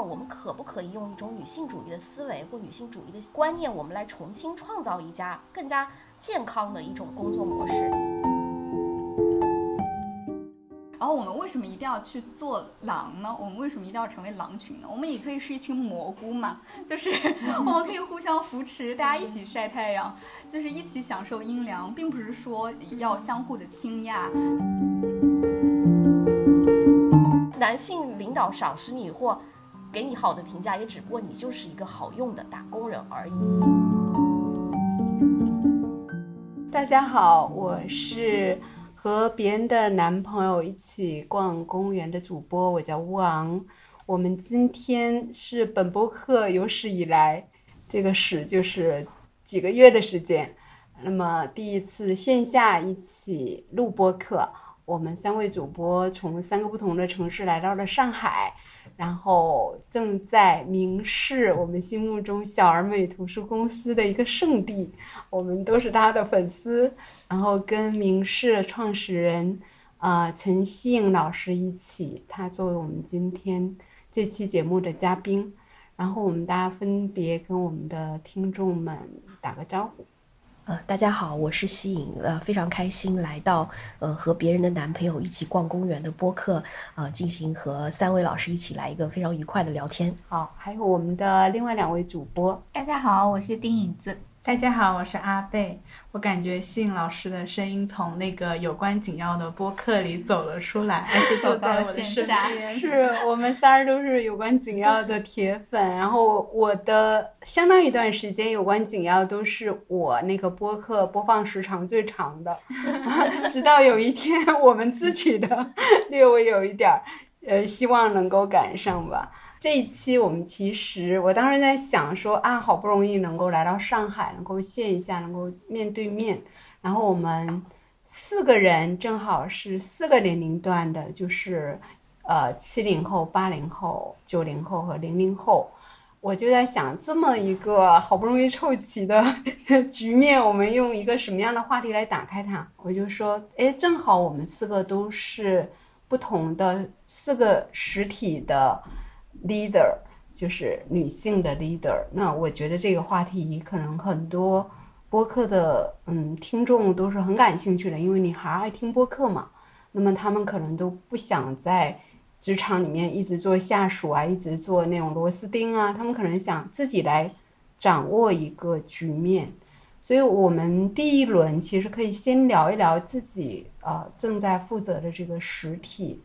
么我们可不可以用一种女性主义的思维或女性主义的观念，我们来重新创造一家更加健康的一种工作模式？然后我们为什么一定要去做狼呢？我们为什么一定要成为狼群呢？我们也可以是一群蘑菇嘛，就是 我们可以互相扶持，大家一起晒太阳，就是一起享受阴凉，并不是说要相互的倾轧。男性领导赏识你或给你好的评价，也只不过你就是一个好用的打工人而已。大家好，我是。和别人的男朋友一起逛公园的主播，我叫乌昂。我们今天是本播客有史以来，这个史就是几个月的时间，那么第一次线下一起录播客。我们三位主播从三个不同的城市来到了上海。然后正在明示我们心目中小而美图书公司的一个圣地，我们都是他的粉丝。然后跟明示创始人，呃陈希颖老师一起，他作为我们今天这期节目的嘉宾。然后我们大家分别跟我们的听众们打个招呼。呃，大家好，我是西影，呃，非常开心来到呃和别人的男朋友一起逛公园的播客，呃，进行和三位老师一起来一个非常愉快的聊天。好，还有我们的另外两位主播，大家好，我是丁影子。大家好，我是阿贝。我感觉信老师的声音从那个有关紧要的播客里走了出来，而且走到了我的身边。是我们仨儿都是有关紧要的铁粉。然后我的相当一段时间，有关紧要都是我那个播客播放时长最长的。直到有一天，我们自己的 略微有一点儿，呃，希望能够赶上吧。这一期我们其实，我当时在想说啊，好不容易能够来到上海，能够线下，能够面对面，然后我们四个人正好是四个年龄段的，就是呃七零后、八零后、九零后和零零后，我就在想这么一个好不容易凑齐的局面，我们用一个什么样的话题来打开它？我就说，哎，正好我们四个都是不同的四个实体的。Leader 就是女性的 leader，那我觉得这个话题可能很多播客的嗯听众都是很感兴趣的，因为你还爱听播客嘛。那么他们可能都不想在职场里面一直做下属啊，一直做那种螺丝钉啊，他们可能想自己来掌握一个局面。所以我们第一轮其实可以先聊一聊自己呃正在负责的这个实体，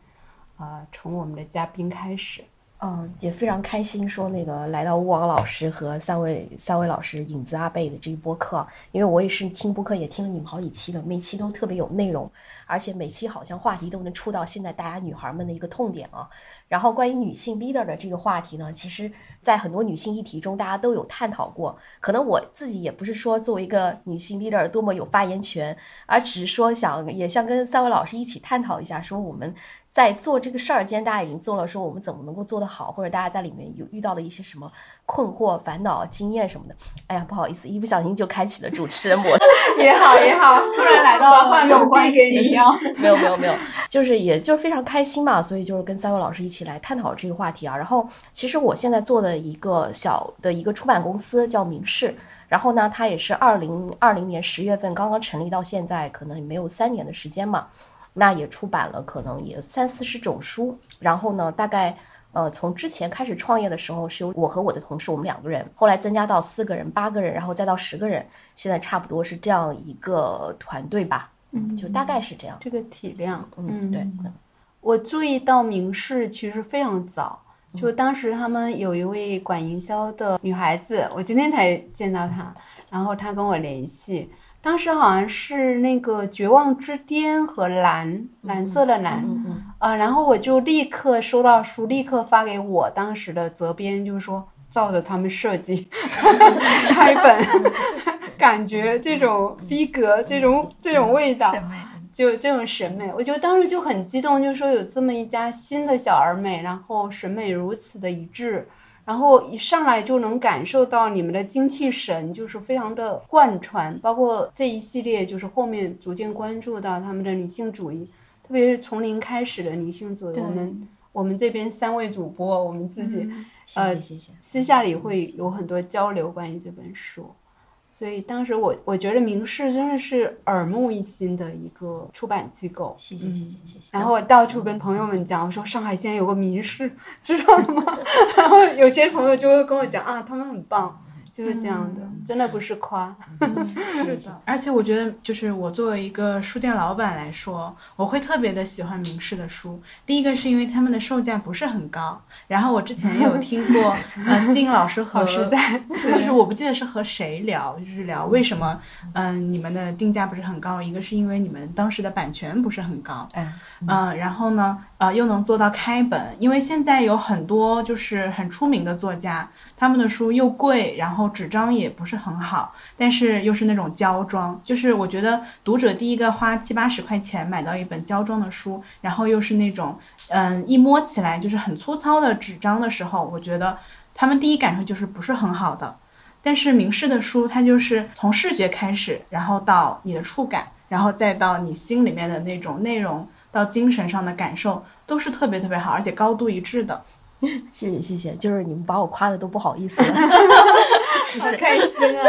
啊，从我们的嘉宾开始。嗯，也非常开心，说那个来到吴王老师和三位三位老师影子阿贝的这个播客，因为我也是听播客也听了你们好几期了，每期都特别有内容，而且每期好像话题都能触到现在大家女孩们的一个痛点啊。然后关于女性 leader 的这个话题呢，其实在很多女性议题中大家都有探讨过，可能我自己也不是说作为一个女性 leader 多么有发言权，而只是说想也想跟三位老师一起探讨一下，说我们。在做这个事儿，今天大家已经做了，说我们怎么能够做得好，或者大家在里面有遇到了一些什么困惑、烦恼、经验什么的。哎呀，不好意思，一不小心就开启了主持人模式。也 好也好，突然来到了有关紧要。没有没有没有，就是也就是非常开心嘛，所以就是跟三位老师一起来探讨这个话题啊。然后其实我现在做的一个小的一个出版公司叫明世，然后呢，它也是二零二零年十月份刚刚成立到现在，可能没有三年的时间嘛。那也出版了，可能也三四十种书。然后呢，大概呃，从之前开始创业的时候，是由我和我的同事，我们两个人，后来增加到四个人、八个人，然后再到十个人，现在差不多是这样一个团队吧。嗯，就大概是这样。这个体量，嗯，对。我注意到明世其实非常早，就当时他们有一位管营销的女孩子，我今天才见到她，然后她跟我联系。当时好像是那个《绝望之巅》和蓝蓝色的蓝，呃，然后我就立刻收到书，立刻发给我当时的责编，就是说照着他们设计 开本，感觉这种逼格，这种这种味道，就这种审美，我就当时就很激动，就说有这么一家新的小而美，然后审美如此的一致。然后一上来就能感受到你们的精气神，就是非常的贯穿，包括这一系列，就是后面逐渐关注到他们的女性主义，特别是从零开始的女性主义。我们我们这边三位主播，我们自己、嗯呃谢谢谢。私下里会有很多交流关于这本书。所以当时我我觉得明世真的是耳目一新的一个出版机构，谢谢谢谢谢谢。然后我到处跟朋友们讲，我说上海现在有个民视，知道吗？然后有些朋友就会跟我讲啊，他们很棒，就是这样的，真的不是夸。是的。而且我觉得，就是我作为一个书店老板来说，我会特别的喜欢明世的书。第一个是因为他们的售价不是很高，然后我之前有听过，呃，新老师和好实在，就是我不记得是和谁聊，就是聊为什么，嗯、你们的定价不是很高，一个是因为你们当时的版权不是很高，嗯，嗯、然后呢，呃，又能做到开本，因为现在有很多就是很出名的作家，他们的书又贵，然后纸张也不是很好，但是又是那种胶装，就是我觉得读者第一个花七八十块钱买到一本胶装的书，然后又是那种，嗯，一摸起来就是很粗糙的纸张的时候，我觉得他们第一感受就是不是很好的。但是明世的书，它就是从视觉开始，然后到你的触感，然后再到你心里面的那种内容，到精神上的感受，都是特别特别好，而且高度一致的。谢谢谢谢，就是你们把我夸的都不好意思了。好开心啊！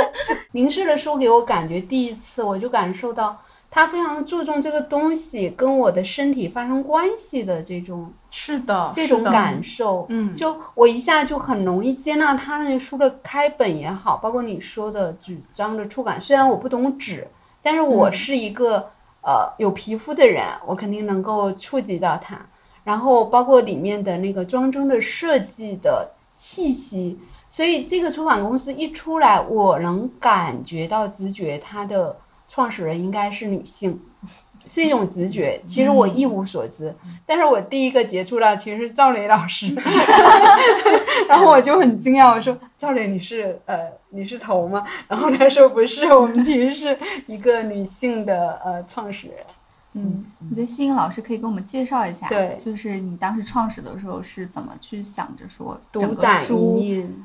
明世的书给我感觉，第一次我就感受到他非常注重这个东西跟我的身体发生关系的这种是的，这种感受。嗯就我一下就很容易接纳他那书的开本也好，包括你说的纸张的触感。虽然我不懂纸，但是我嗯是一个、呃有皮肤的人，我肯定能够触及到它。然后包括里面的那个装帧的设计的气息，所以这个出版公司一出来，我能感觉到直觉，它的创始人应该是女性，是一种直觉。其实我一无所知，但是我第一个接触到其实是赵磊老师，然后我就很惊讶，我说赵磊你是呃你是头吗？然后他说不是，我们其实是一个女性的呃创始人。嗯，我觉得西颖老师可以给我们介绍一下，对就是你当时创始的时候是怎么去想着说整个书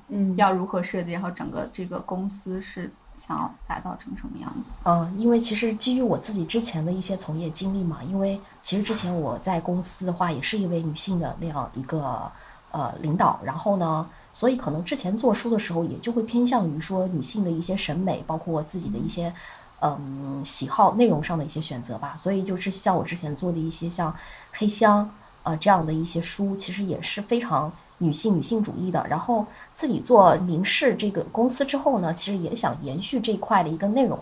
嗯，要如何设计，然后整个这个公司是想要打造成什么样子？嗯，因为其实基于我自己之前的一些从业经历嘛，因为其实之前我在公司的话也是一位女性的那样一个呃领导，然后呢，所以可能之前做书的时候也就会偏向于说女性的一些审美，包括自己的一些嗯嗯喜好、内容上的一些选择吧。所以就是像我之前做的一些像黑箱啊这样的一些书，其实也是非常女性女性主义的。然后自己做明仕这个公司之后呢，其实也想延续这一块的一个内容。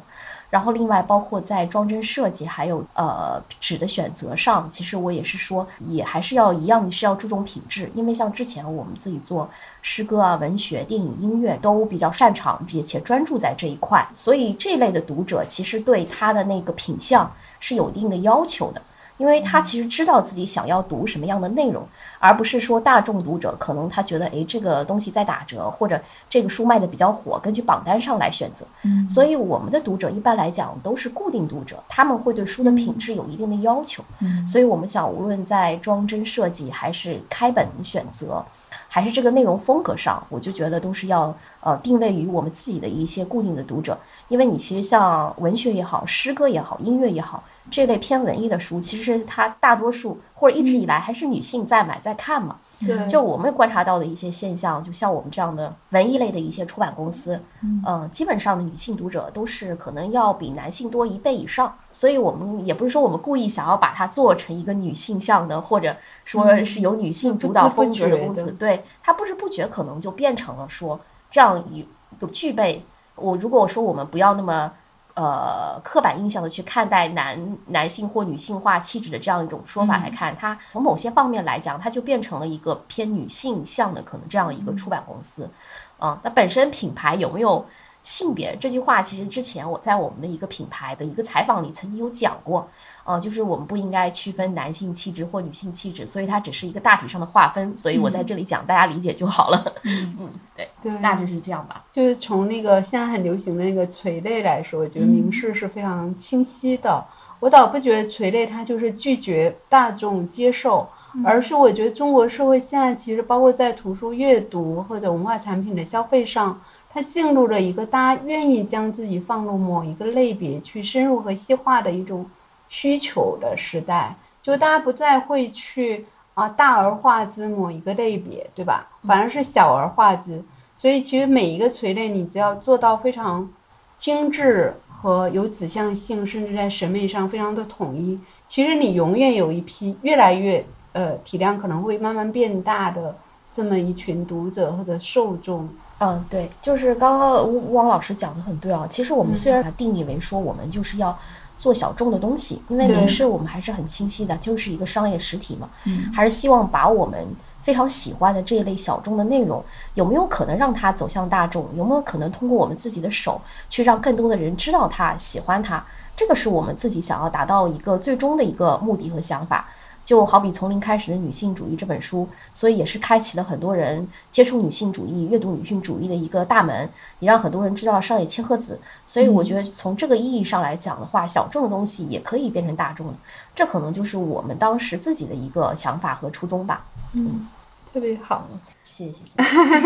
然后另外包括在装帧设计还有呃纸的选择上，其实我也是说，也还是要一样是要注重品质，因为像之前我们自己做诗歌啊、文学、电影、音乐都比较擅长，并且专注在这一块，所以这类的读者其实对他的那个品相是有一定的要求的。因为他其实知道自己想要读什么样的内容，而不是说大众读者可能他觉得，诶，这个东西在打折，或者这个书卖的比较火，根据榜单上来选择。嗯所以我们的读者一般来讲都是固定读者，他们会对书的品质有一定的要求。嗯所以我们想，无论在装帧设计，还是开本选择，还是这个内容风格上，我就觉得都是要呃定位于我们自己的一些固定的读者。因为你其实像文学也好，诗歌也好，音乐也好，这类偏文艺的书，其实它大多数或者一直以来还是女性在买在看嘛。对，就我们观察到的一些现象，就像我们这样的文艺类的一些出版公司，嗯、基本上的女性读者都是可能要比男性多一倍以上，所以我们也不是说我们故意想要把它做成一个女性向的，或者说是由女性主导风格的公司，对它不知不觉可能就变成了说这样一个具备。我如果我说我们不要那么。呃，刻板印象的去看待男男性或女性化气质的这样一种说法来看，它从某些方面来讲，它就变成了一个偏女性向的可能这样一个出版公司。啊、那本身品牌有没有性别这句话，其实之前我在我们的一个品牌的一个采访里曾经有讲过，啊、就是我们不应该区分男性气质或女性气质，所以它只是一个大体上的划分，所以我在这里讲，大家理解就好了。嗯 对，对，大致是这样吧。就是从那个现在很流行的那个垂类来说，我觉得明示是非常清晰的。我倒不觉得垂类它就是拒绝大众接受，而是我觉得中国社会现在其实包括在图书阅读或者文化产品的消费上，它进入了一个大家愿意将自己放入某一个类别去深入和细化的一种需求的时代，就大家不再会去。啊大而化之某一个类别，对吧？反而是小而化之。所以其实每一个垂类，你只要做到非常精致和有指向性，甚至在审美上非常的统一，其实你永远有一批越来越呃体量可能会慢慢变大的这么一群读者或者受众。嗯，对，就是刚刚汪老师讲的很对啊。其实我们虽然定义为说我们就是要做小众的东西，因为对零视我们还是很清晰的，就是一个商业实体嘛，嗯还是希望把我们非常喜欢的这一类小众的内容，有没有可能让它走向大众？有没有可能通过我们自己的手去让更多的人知道它、喜欢它？这个是我们自己想要达到一个最终的一个目的和想法。就好比从零开始的女性主义这本书，所以也是开启了很多人接触女性主义、阅读女性主义的一个大门，也让很多人知道了上野千鹤子。所以我觉得从这个意义上来讲的话，小众的东西也可以变成大众的，这可能就是我们当时自己的一个想法和初衷吧。嗯特别好。谢谢谢谢。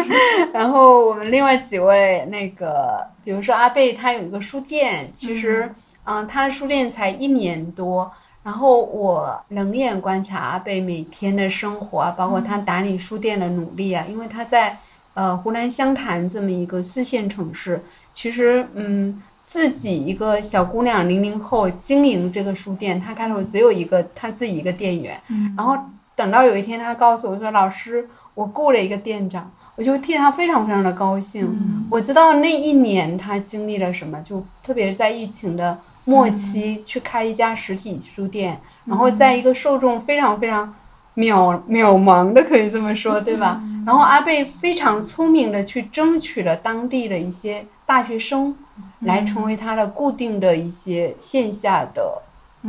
然后我们另外几位那个，比如说阿贝，他有一个书店，其实，嗯，他的书店才一年多。然后我冷眼观察阿贝每天的生活啊，包括他打理书店的努力啊，因为他在呃湖南湘潭这么一个四线城市，其实嗯自己一个小姑娘零零后经营这个书店，他开头只有一个他自己一个店员，嗯然后等到有一天他告诉我说老师，我雇了一个店长，我就替他非常非常的高兴。嗯我知道那一年他经历了什么，就特别是在疫情的末期去开一家实体书店，然后在一个受众非常非常渺渺茫的，可以这么说，对吧？然后阿贝非常聪明的去争取了当地的一些大学生，来成为他的固定的一些线下的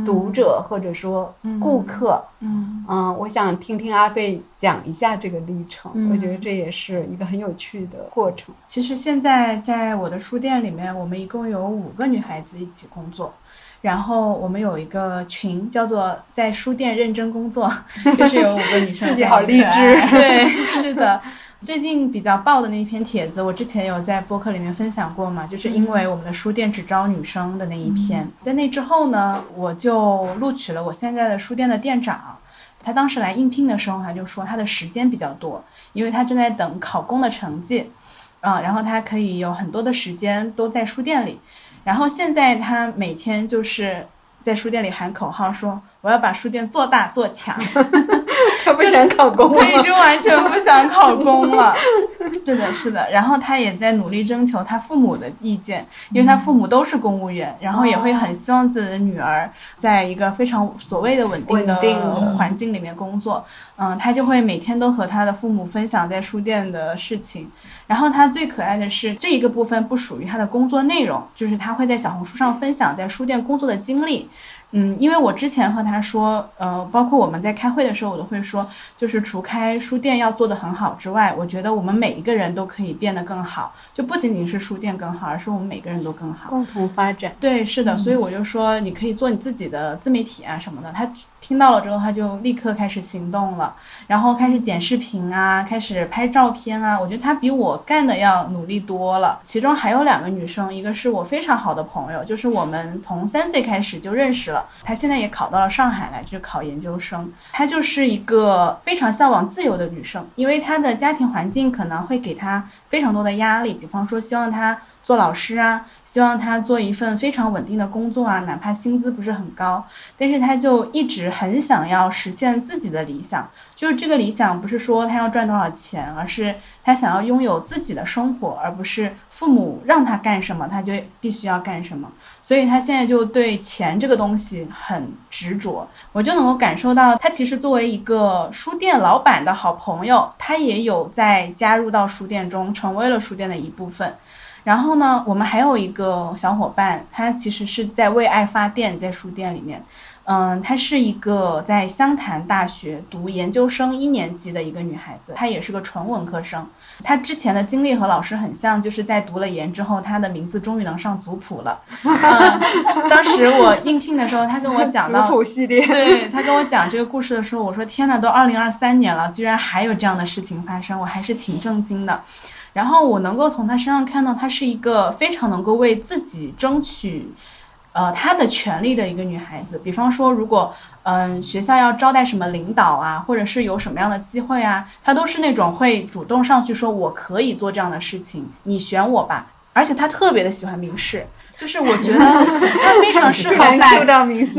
读者或者说顾客。嗯嗯，我想听听阿贝讲一下这个历程，嗯我觉得这也是一个很有趣的过程。其实现在在我的书店里面，我们一共有五个女孩子一起工作，然后我们有一个群叫做“在书店认真工作”，就是有五个女生自己好励志 对，是的。最近比较爆的那一篇帖子，我之前有在播客里面分享过嘛，就是因为我们的书店只招女生的那一篇。在那之后呢，我就录取了我现在的书店的店长。他当时来应聘的时候，他就说他的时间比较多，因为他正在等考公的成绩，啊、然后他可以有很多的时间都在书店里。然后现在他每天就是在书店里喊口号说，我要把书店做大做强。他不想考公他已经完全不想考公了。是的，是的。然后他也在努力征求他父母的意见，因为他父母都是公务员，然后也会很希望自己的女儿在一个非常所谓的稳定的稳定的环境里面工作。嗯，他就会每天都和他的父母分享在书店的事情。然后他最可爱的是这一个部分不属于他的工作内容，就是他会在小红书上分享在书店工作的经历。嗯，因为我之前和他说，呃，包括我们在开会的时候，我都会说，就是除开书店要做得很好之外，我觉得我们每一个人都可以变得更好，就不仅仅是书店更好，而是我们每个人都更好。共同发展。对，是的，所以我就说你可以做你自己的自媒体啊什么的。他听到了之后，他就立刻开始行动了，然后开始剪视频啊，开始拍照片啊。我觉得他比我干的要努力多了。其中还有两个女生，一个是我非常好的朋友，就是我们从三岁开始就认识了。她现在也考到了上海来去考研究生。她就是一个非常向往自由的女生，因为她的家庭环境可能会给她非常多的压力，比方说希望她做老师啊，希望他做一份非常稳定的工作啊，哪怕薪资不是很高，但是他就一直很想要实现自己的理想。就是这个理想不是说他要赚多少钱，而是他想要拥有自己的生活，而不是父母让他干什么，他就必须要干什么。所以他现在就对钱这个东西很执着，我就能够感受到，他其实作为一个书店老板的好朋友，他也有在加入到书店中，成为了书店的一部分。然后呢，我们还有一个小伙伴，她其实是在为爱发电，在书店里面。嗯，她是一个在湘潭大学读研究生一年级的一个女孩子，她也是个纯文科生。她之前的经历和老师很像，就是在读了研之后，她的名字终于能上族谱了。嗯，当时我应聘的时候，她跟我讲到族谱系列，对他跟我讲这个故事的时候，我说天呐，都二零二三年了，居然还有这样的事情发生，我还是挺震惊的。然后我能够从他身上看到，她是一个非常能够为自己争取，呃，她的权利的一个女孩子。比方说，如果嗯，学校要招待什么领导啊，或者是有什么样的机会啊，她都是那种会主动上去说我可以做这样的事情，你选我吧。而且她特别的喜欢明示，就是我觉得她非常适合 全在。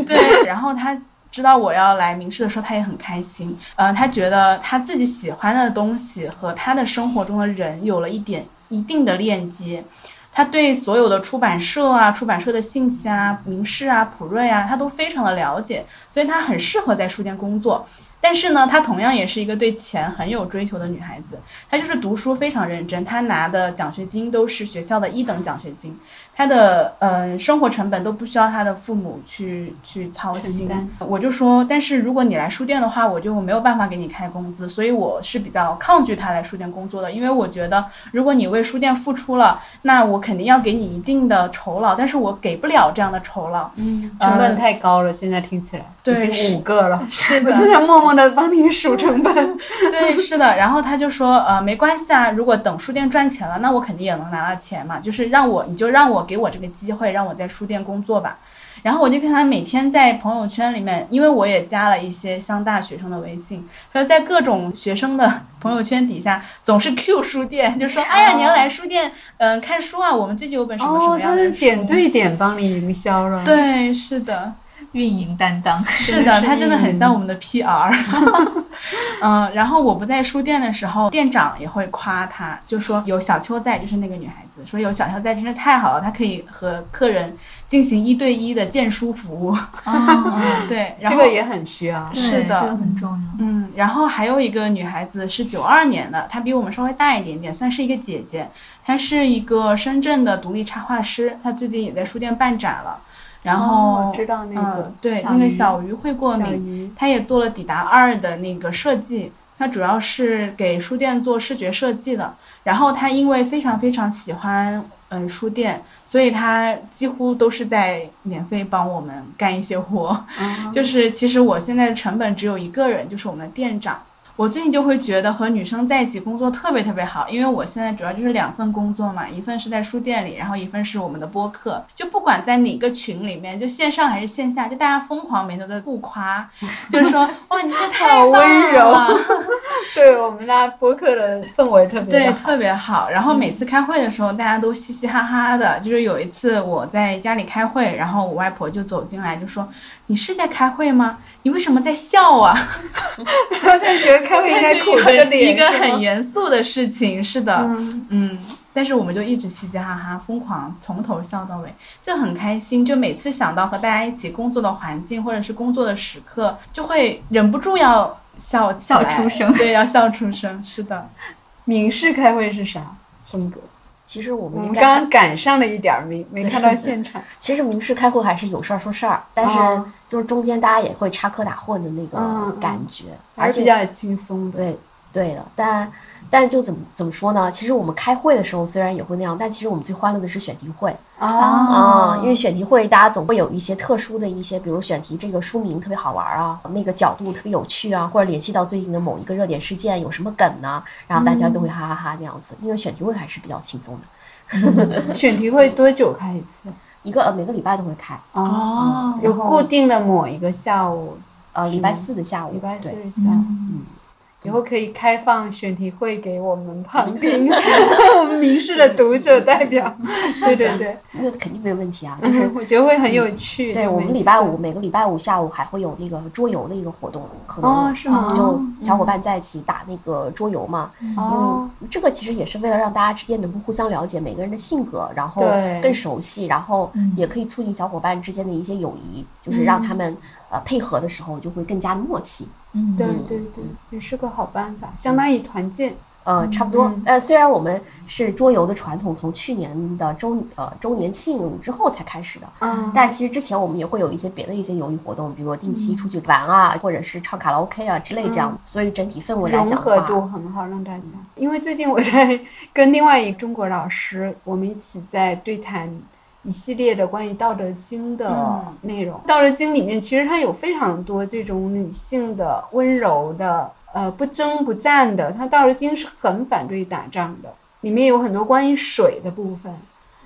对，然后他知道我要来明示的时候，他也很开心。呃，他觉得他自己喜欢的东西和他的生活中的人有了一点一定的链接。他对所有的出版社啊、出版社的信息啊、明示啊、普瑞啊，他都非常的了解，所以他很适合在书店工作。但是呢，她同样也是一个对钱很有追求的女孩子。她就是读书非常认真，她拿的奖学金都是学校的一等奖学金。她的嗯生活成本都不需要他的父母去去操心。我就说，但是如果你来书店的话，我就没有办法给你开工资，所以我是比较抗拒他来书店工作的，因为我觉得如果你为书店付出了，那我肯定要给你一定的酬劳，但是我给不了这样的酬劳。嗯，成本太高了，现在听起来对已经五个了，是的我正在默默的帮你数成本。对，是的。然后他就说，呃，没关系啊，如果等书店赚钱了，那我肯定也能拿到钱嘛。就是让我，你就让我给我这个机会，让我在书店工作吧。然后我就看他每天在朋友圈里面，因为我也加了一些湘大学生的微信，他就在各种学生的朋友圈底下总是 Q 书店，就说，哎呀，你要来书店，嗯、看书啊，我们这就有本什么什哦，么样的书。他是点对点帮你营销了。对，是的。运营担当，是的，他真的很像我们的 PR。嗯，然后我不在书店的时候，店长也会夸他，就说有小秋在，就是那个女孩子，说有小秋在真是太好了，她可以和客人进行一对一的荐书服务。哦，对，然后这个也很需要。是的这个很重要。嗯，然后还有一个女孩子是九二年的，她比我们稍微大一点点，算是一个姐姐。她是一个深圳的独立插画师，她最近也在书店办展了。然后、哦知道那个嗯、对那个小鱼会过敏，他也做了抵达二的那个设计，他主要是给书店做视觉设计的。然后他因为非常非常喜欢嗯书店，所以他几乎都是在免费帮我们干一些活。嗯就是其实我现在的成本只有一个人，就是我们的店长。我最近就会觉得和女生在一起工作特别特别好，因为我现在主要就是两份工作嘛，一份是在书店里，然后一份是我们的播客。就不管在哪个群里面，就线上还是线下，就大家疯狂没头的互夸，就是说哇你这太好温柔了 对我们那播客的氛围特别对，特别好。然后每次开会的时候，大家都嘻嘻哈哈的。就是有一次我在家里开会，然后我外婆就走进来就说：“你是在开会吗？你为什么在笑啊？” 他觉得开会应该苦着脸，一个很严肃的事情，是的，嗯嗯，但是我们就一直嘻嘻哈哈，疯狂从头笑到尾，就很开心。就每次想到和大家一起工作的环境或者是工作的时刻，就会忍不住要笑笑出声对，要笑出声。是的，明示开会是啥风格？其实我我们我们刚刚赶上了一点儿，没没看到现场。其实明示开会还是有事儿说事儿，但是哦就是中间大家也会插科打诨的那嗯个嗯感觉，还而且是比较轻松的。对对的，但但就怎么怎么说呢？其实我们开会的时候虽然也会那样，但其实我们最欢乐的是选题会哦啊、因为选题会大家总会有一些特殊的一些，比如选题这个书名特别好玩啊，那个角度特别有趣啊，或者联系到最近的某一个热点事件有什么梗呢？然后大家都会哈哈哈那样子，因为选题会还是比较轻松的，选题会多久开一次？一个呃每个礼拜都会开，哦有固定的某一个下午，呃礼拜四的下午，礼拜四的下午。嗯。以后可以开放选题会给我们旁听，我 们 明示的读者代表。对对对，那肯定没有问题啊，就是我觉得会很有趣。对我们礼拜五每个礼拜五下午还会有那个桌游的一个活动，可能就小伙伴在一起打那个桌游嘛。这个其实也是为了让大家之间能够互相了解每个人的性格，然后更熟悉，然后嗯也可以促进小伙伴之间的一些友谊，就是让他们呃配合的时候就会更加的默契。嗯，对对对，也是个好办法，相当于团建。呃，差不多嗯。呃，虽然我们是桌游的传统，从去年的周呃周年庆之后才开始的，嗯但其实之前我们也会有一些别的一些游艺活动，比如说定期出去玩啊，或者是唱卡拉 OK 啊之类这样。所以整体氛围来融合度很好，让大家。因为最近我在 跟另外一中国老师，我们一起在对谈一系列的关于《道德经》的嗯内容。道德经》里面其实它有非常多这种女性的温柔的，呃，不争不战的。它《道德经》是很反对打仗的，里面有很多关于水的部分。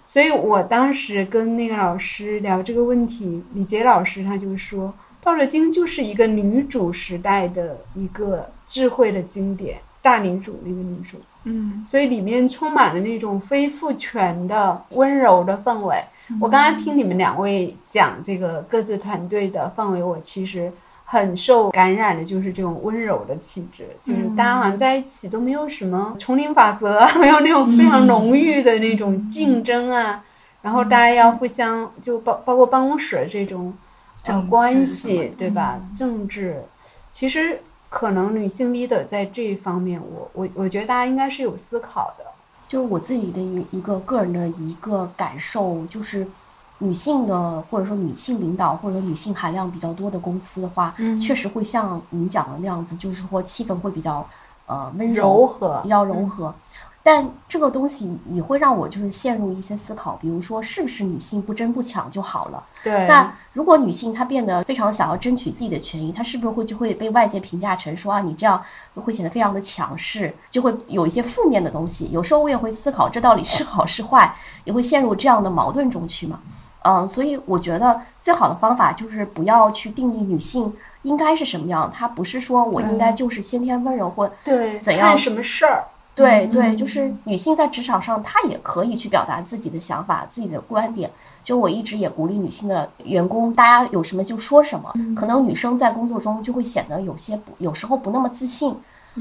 所以我当时跟那个老师聊这个问题，李杰老师他就说，道德经就是一个女主时代的一个智慧的经典，大女主那个女主，嗯。所以里面充满了那种非父权的温柔的氛围。我刚刚听你们两位讲这个各自团队的氛围，我其实很受感染的，就是这种温柔的气质，就是大家好像在一起都没有什么丛林法则啊，没有那种非常浓郁的那种 竞争啊，然后大家要互相就包包括办公室这种呃关系，对吧？政治。其实可能女性 leader 在这一方面，我我我觉得大家应该是有思考的。就是我自己的一一个个人的一个感受，就是女性的或者说女性领导或者女性含量比较多的公司的话，嗯确实会像您讲的那样子，就是说气氛会比较呃温柔和比较柔和。但这个东西也会让我就是陷入一些思考，比如说是不是女性不争不抢就好了？对，那如果女性她变得非常想要争取自己的权益，她是不是会就会被外界评价成说啊，你这样会显得非常的强势，就会有一些负面的东西。有时候我也会思考，这到底是好是坏，也会陷入这样的矛盾中去嘛。嗯，所以我觉得最好的方法就是不要去定义女性应该是什么样，她不是说我应该就是先天温柔或对怎样看什么事儿？对对，就是女性在职场上，她也可以去表达自己的想法、自己的观点。就我一直也鼓励女性的员工，大家有什么就说什么。可能女生在工作中就会显得有些不，有时候不那么自信，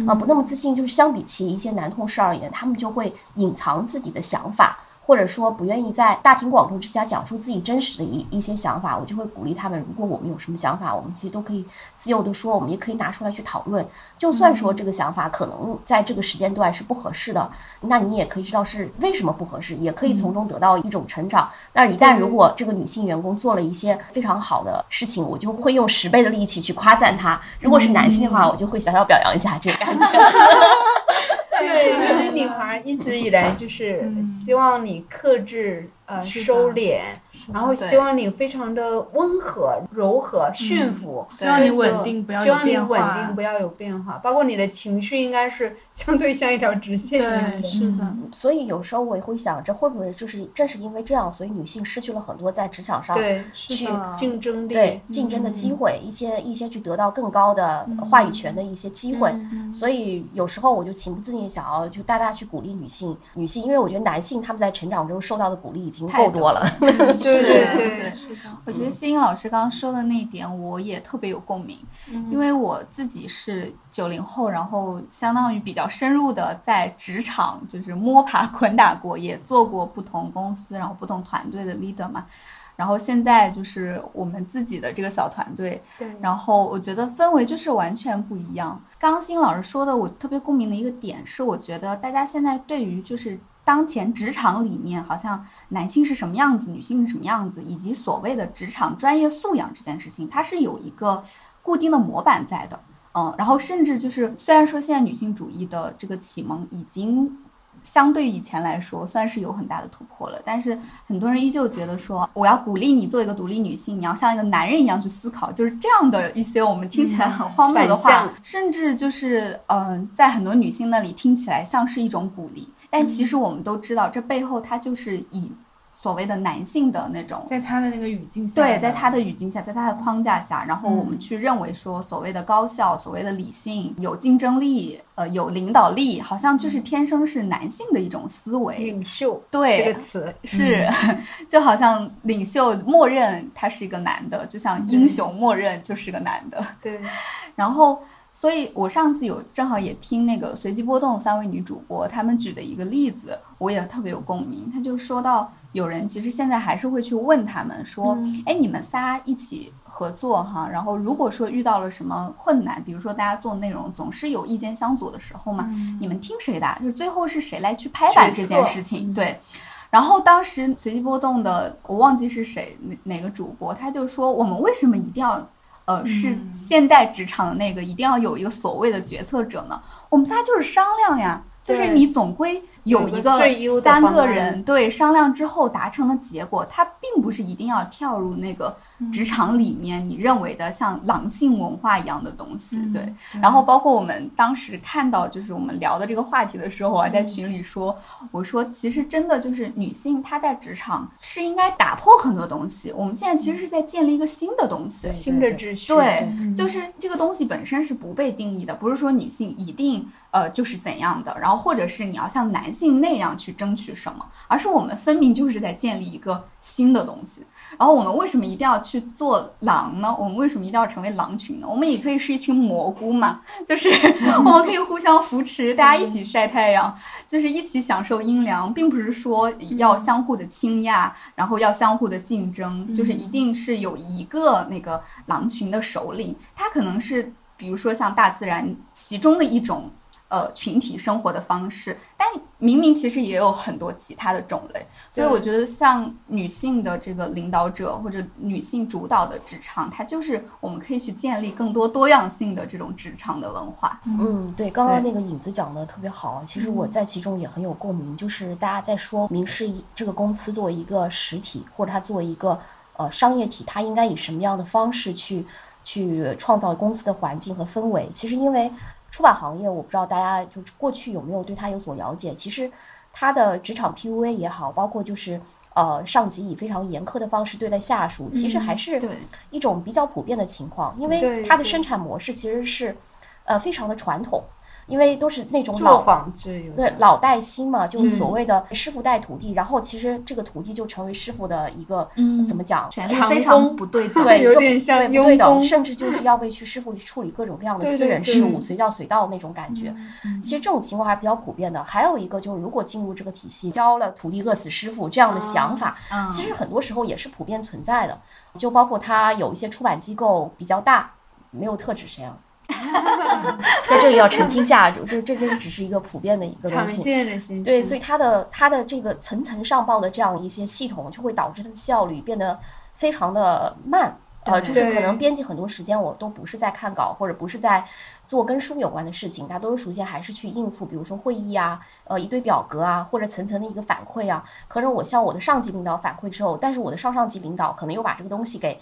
啊、不那么自信。就是相比起一些男同事而言，他们就会隐藏自己的想法，或者说不愿意在大庭广众之下讲出自己真实的一一些想法。我就会鼓励他们，如果我们有什么想法，我们其实都可以自由的说，我们也可以拿出来去讨论。就算说这个想法可能在这个时间段是不合适的，那你也可以知道是为什么不合适，也可以从中得到一种成长。但是，一旦如果这个女性员工做了一些非常好的事情，我就会用十倍的力气去夸赞她；如果是男性的话，我就会小小表扬一下这个感觉。对，因为女孩一直以来就是希望你克制、呃收敛，然后希望你非常的温和、柔和、驯服，希望你稳定不要有希望你稳定不要有变化，包括你的情绪应该是相对像一条直线一样，的。是的，所以有时候我也会想，这会不会就是正是因为这样，所以女性失去了很多在职场上对，去竞争力，对竞争的机会，一些一些去得到更高的话语权的一些机会。所以有时候我就情不自禁想要就大大去鼓励女性，女性，因为我觉得男性他们在成长中受到的鼓励已经太多够多了。对对对对，是的，我觉得欣欣老师刚刚说的那一点，我也特别有共鸣，因为我自己是九零后，然后相当于比较深入的在职场就是摸爬 滚打过，也做过不同公司，然后不同团队的 leader 嘛。然后现在就是我们自己的这个小团队，对然后我觉得氛围就是完全不一样。刚刚新老师说的，我特别共鸣的一个点是，我觉得大家现在对于就是当前职场里面，好像男性是什么样子，女性是什么样子，以及所谓的职场专业素养这件事情，它是有一个固定的模板在的。嗯，然后甚至就是，虽然说现在女性主义的这个启蒙已经相对以前来说算是有很大的突破了，但是很多人依旧觉得说，我要鼓励你做一个独立女性，你要像一个男人一样去思考，就是这样的一些我们听起来很荒谬的话，甚至就是嗯、在很多女性那里听起来像是一种鼓励，但其实我们都知道，这背后它就是以所谓的男性的那种在他的那个语境下，对，在他的语境下，在他的框架下，然后我们嗯。去认为说，所谓的高效、所谓的理性、有竞争力、呃，有领导力，好像就是天生是男性的一种思维。领袖对，这个词，是，就好像领袖默认他是一个男的，就像英雄默认就是个男的。对，然后，所以我上次有正好也听那个随机波动三位女主播她们举的一个例子，我也特别有共鸣。她就说到，有人其实现在还是会去问他们说，哎、你们仨一起合作哈，然后如果说遇到了什么困难，比如说大家做内容总是有意见相左的时候嘛，你们听谁的啊？就是最后是谁来去拍板这件事情？对。然后当时随机波动的，我忘记是谁哪哪个主播，他就说我们为什么一定要，呃，是现代职场的那个一定要有一个所谓的决策者呢？我们仨就是商量呀，就是你总归有一个三个人对商量之后达成的结果，它并不是一定要跳入那个职场里面你认为的像狼性文化一样的东西。嗯对，然后包括我们当时看到就是我们聊的这个话题的时候，我还在群里说，我说其实真的就是女性她在职场是应该打破很多东西，我们现在其实是在建立一个新的东西。新的秩序，对，嗯就是这个东西本身是不被定义的，不是说女性一定呃就是怎样的，然后或者是你要像男性那样去争取什么，而是我们分明就是在建立一个新的东西。然后我们为什么一定要去做狼呢？我们为什么一定要成为狼群呢？我们也可以是一群蘑菇嘛，就是 我们可以互相扶持，大家一起晒太阳，就是一起享受阴凉，并不是说要相互的倾轧，然后要相互的竞争，就是一定是有一个那个狼群的首领，他可能是比如说像大自然其中的一种。呃，群体生活的方式，但明明其实也有很多其他的种类，所以我觉得像女性的这个领导者或者女性主导的职场，它就是我们可以去建立更多多样性的这种职场的文化。嗯，对，刚刚那个影子讲的特别好，其实我在其中也很有共鸣，就是大家在说明世一这个公司作为一个实体，或者它作为一个呃商业体，它应该以什么样的方式去去创造公司的环境和氛围。其实因为出版行业，我不知道大家就是过去有没有对它有所了解，其实它的职场 PUA 也好，包括就是。呃，上级以非常严苛的方式对待下属，其实还是一种比较普遍的情况，因为它的生产模式其实是，呃，非常的传统，因为都是那种老对老带新嘛，就是所嗯谓的师傅带徒弟，然后其实这个徒弟就成为师傅的一个、嗯怎么讲？权力非常不对 等。对，有点像对不对等，佣工甚至就是要被去师傅去处理各种各样的私人事务，随叫随到那种感觉。嗯其实这种情况还是比较普遍的。还有一个就是，如果进入这个体系，教了徒弟饿死师傅这样的想法，嗯其实很多时候也是普遍存在的。就包括他有一些出版机构比较大，没有特指谁啊。在这里要澄清下，就这这这只是一个普遍的一个常东西。见的现象。对，所以它的它的这个层层上报的这样一些系统，就会导致它的效率变得非常的慢。呃，就是可能编辑很多时间我都不是在看稿，或者不是在做跟书有关的事情，大多数时间还是去应付，比如说会议啊，呃，一堆表格啊，或者层层的一个反馈啊。可能我向我的上级领导反馈之后，但是我的上上级领导可能又把这个东西给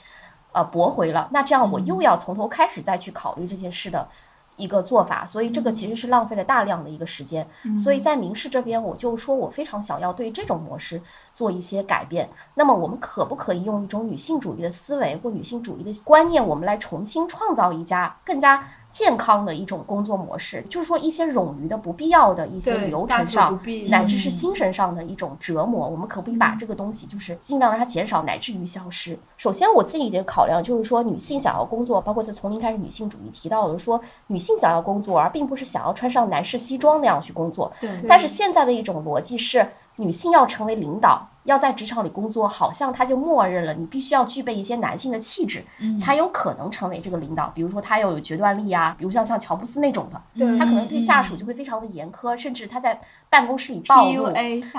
呃驳回了，那这样我又要从头开始再去考虑这件事的一个做法，所以这个其实是浪费了大量的一个时间。所以在民事这边，我就说我非常想要对这种模式做一些改变。那么我们可不可以用一种女性主义的思维或女性主义的观念，我们来重新创造一家更加健康的一种工作模式？就是说一些冗余的、不必要的一些流程上乃至是精神上的一种折磨，我们可不可以把这个东西就是尽量让它减少，乃至于消失？首先，我自己的考量就是说，女性想要工作，包括在从零开始女性主义提到的说，女性想要工作，而并不是想要穿上男士西装那样去工作。对但是现在的一种逻辑是，女性要成为领导，要在职场里工作，好像他就默认了你必须要具备一些男性的气质，才有可能成为这个领导。比如说他要有决断力啊，比如像像乔布斯那种的，对他可能对下属就会非常的严苛，甚至他在办公室里暴露。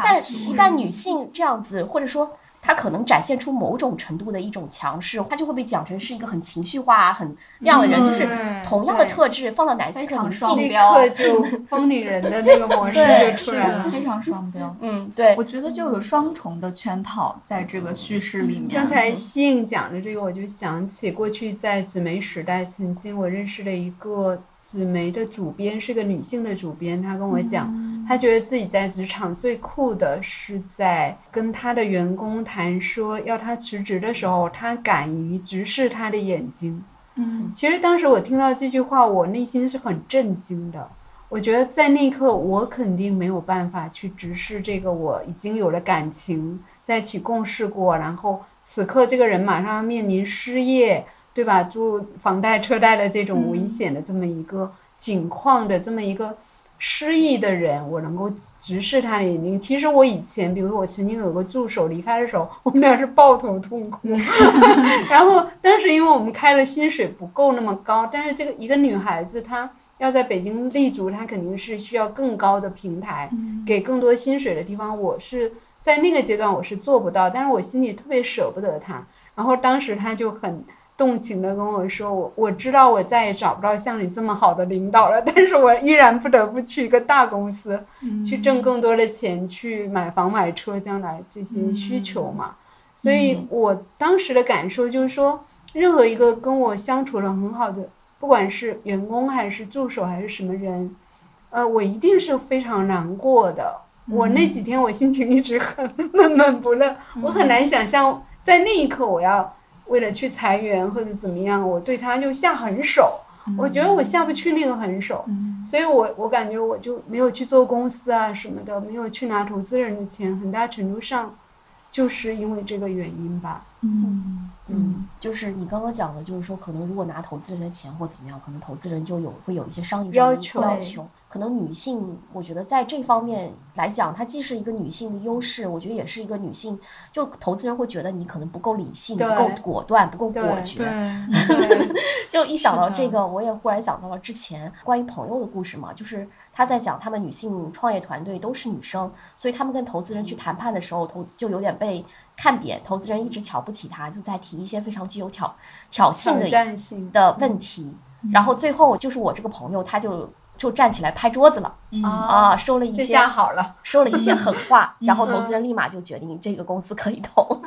但，一旦女性这样子，或者说她可能展现出某种程度的一种强势，他就会被讲成是一个很情绪化、很那样的人。嗯就是同样的特质放到男性非常和女性，双标立刻就 疯女人的那个模式对就出来了。非常双标。嗯，对我，觉得就有双重的圈套在这个叙事里面。刚才信讲的这个，我就想起过去在纸媒时代，曾经我认识的一个纸媒的主编，是个女性的主编，她跟我讲，她觉得自己在职场最酷的是在跟她的员工谈说要她辞职的时候，她敢于直视他的眼睛。嗯，其实当时我听到这句话，我内心是很震惊的。我觉得在那一刻，我肯定没有办法去直视这个我已经有了感情，在一起共事过，然后此刻这个人马上要面临失业，对吧？住房贷、车贷的这种危险的这么一个境况的这么一个失意的人，我能够直视他的眼睛。其实我以前，比如说我曾经有个助手离开的时候，我们俩是抱头痛哭。然后当时因为我们开的薪水不够那么高，但是这个一个女孩子她要在北京立足，她肯定是需要更高的平台，给更多薪水的地方。我是在那个阶段我是做不到，但是我心里特别舍不得她。然后当时她就很动情的跟我说，我我知道我再也找不到像你这么好的领导了，但是我依然不得不去一个大公司，去挣更多的钱，去买房买车，将来这些需求嘛。所以我当时的感受就是说，任何一个跟我相处的很好的，不管是员工还是助手还是什么人，呃，我一定是非常难过的。我那几天我心情一直很 闷闷不乐，我很难想象在那一刻我要为了去裁员或者怎么样，我对他就下狠手。我觉得我下不去那个狠手，所以我我感觉我就没有去做公司啊什么的，没有去拿投资人的钱，很大程度上就是因为这个原因吧。嗯嗯，就是你刚刚讲的，就是说可能如果拿投资人的钱或怎么样，可能投资人就有会有一些商业的要求要求。可能女性，我觉得在这方面来讲，它既是一个女性的优势，我觉得也是一个女性，就投资人会觉得你可能不够理性，不够果断，不够果对决。对，就一想到这个，我也忽然想到了之前关于朋友的故事嘛，就是他在讲他们女性创业团队都是女生，所以他们跟投资人去谈判的时候，投资就有点被看扁，投资人一直瞧不起他，就在提一些非常具有挑挑衅挑的战性的问题，然后最后就是我这个朋友他就就站起来拍桌子了嗯啊，说了一这些下好了，说了一些狠话，然后投资人立马就决定这个公司可以投。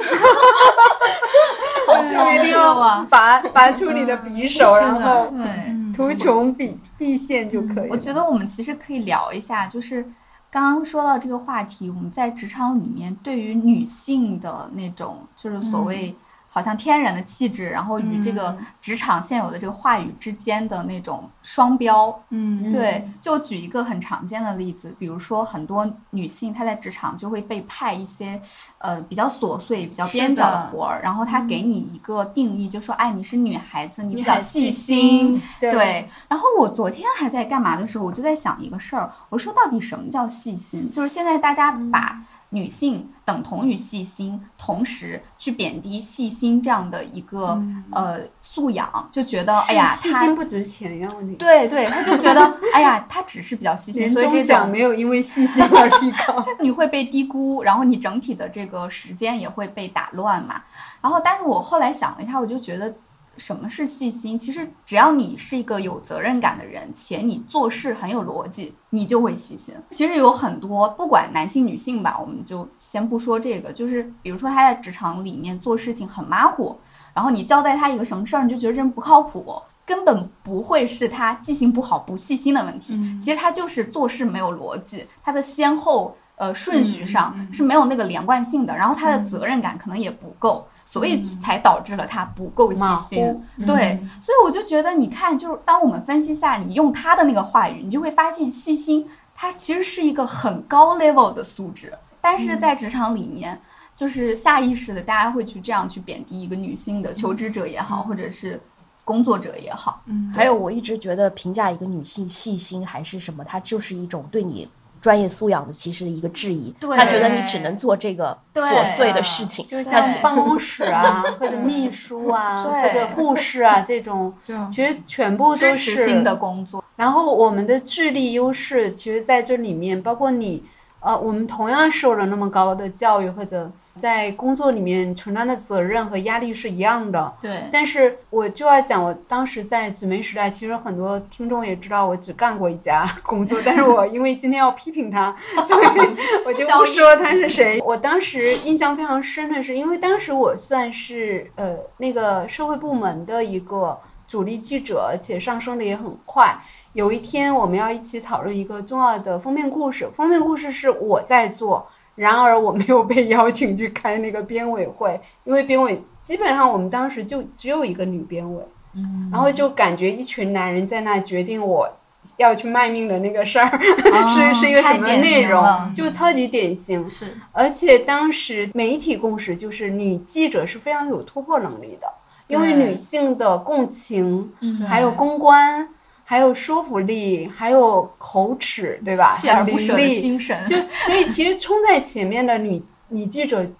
我决定要拔拔出你的匕首，然后对，图穷匕匕现就可以了。我觉得我们其实可以聊一下，就是刚刚说到这个话题，我们在职场里面对于女性的那种，就是所谓好像天然的气质，然后与这个职场现有的这个话语之间的那种双标。嗯。对，就举一个很常见的例子，比如说很多女性她在职场就会被派一些呃比较琐碎、比较边角的活儿，然后她给你一个定义，就说哎你是女孩子，你比较细心，对，然后我昨天还在干嘛的时候，我就在想一个事儿，我说到底什么叫细心？就是现在大家把女性等同于细心，同时去贬低细心这样的一个、呃素养，就觉得哎呀，她细心不值钱呀，问题。对对，他就觉得 哎呀，他只是比较细心，年所以这种没有因为细心而提高。你会被低估，然后你整体的这个时间也会被打乱嘛。然后，但是我后来想了一下，我就觉得什么是细心？其实只要你是一个有责任感的人，且你做事很有逻辑，你就会细心。其实有很多，不管男性女性吧，我们就先不说这个，就是比如说他在职场里面做事情很马虎，然后你交代他一个什么事儿，你就觉得这人不靠谱。根本不会是他记性不好、不细心的问题，其实他就是做事没有逻辑，他的先后呃顺序上是没有那个连贯性的，然后他的责任感可能也不够，所以才导致了他不够细心虎。对，所以我就觉得，你看，就是当我们分析下，你用他的那个话语，你就会发现细心，它其实是一个很高 level 的素质，但是在职场里面。就是下意识的，大家会去这样去贬低一个女性的求职者也好，或者是工作者也好。嗯还有，我一直觉得评价一个女性细心还是什么，它就是一种对你专业素养的其实的一个质疑。他觉得你只能做这个琐碎的事情，就他像办公室啊，或者秘书啊，或者护士啊这种，其实全部都是性的工作，然后我们的智力优势，其实在这里面，包括你，呃，我们同样受了那么高的教育，或者在工作里面承担的责任和压力是一样的。对但是我就要讲，我当时在纸媒时代，其实很多听众也知道，我只干过一家工作，但是我因为今天要批评他，所以我就不说他是谁。我当时印象非常深的是，因为当时我算是呃那个社会部门的一个主力记者，而且上升的也很快。有一天我们要一起讨论一个重要的封面故事，封面故事是我在做，然而我没有被邀请去开那个编委会，因为编委基本上我们当时就只有一个女编委，嗯。然后就感觉一群男人在那决定我要去卖命的那个事儿、哦是是一个什么内容，就超级典型。是。而且当时媒体共识就是女记者是非常有突破能力的，因为女性的共情，嗯。还有公关，还有说服力，还有口齿，对吧？锲而不舍的精神，就所以其实冲在前面的女女记者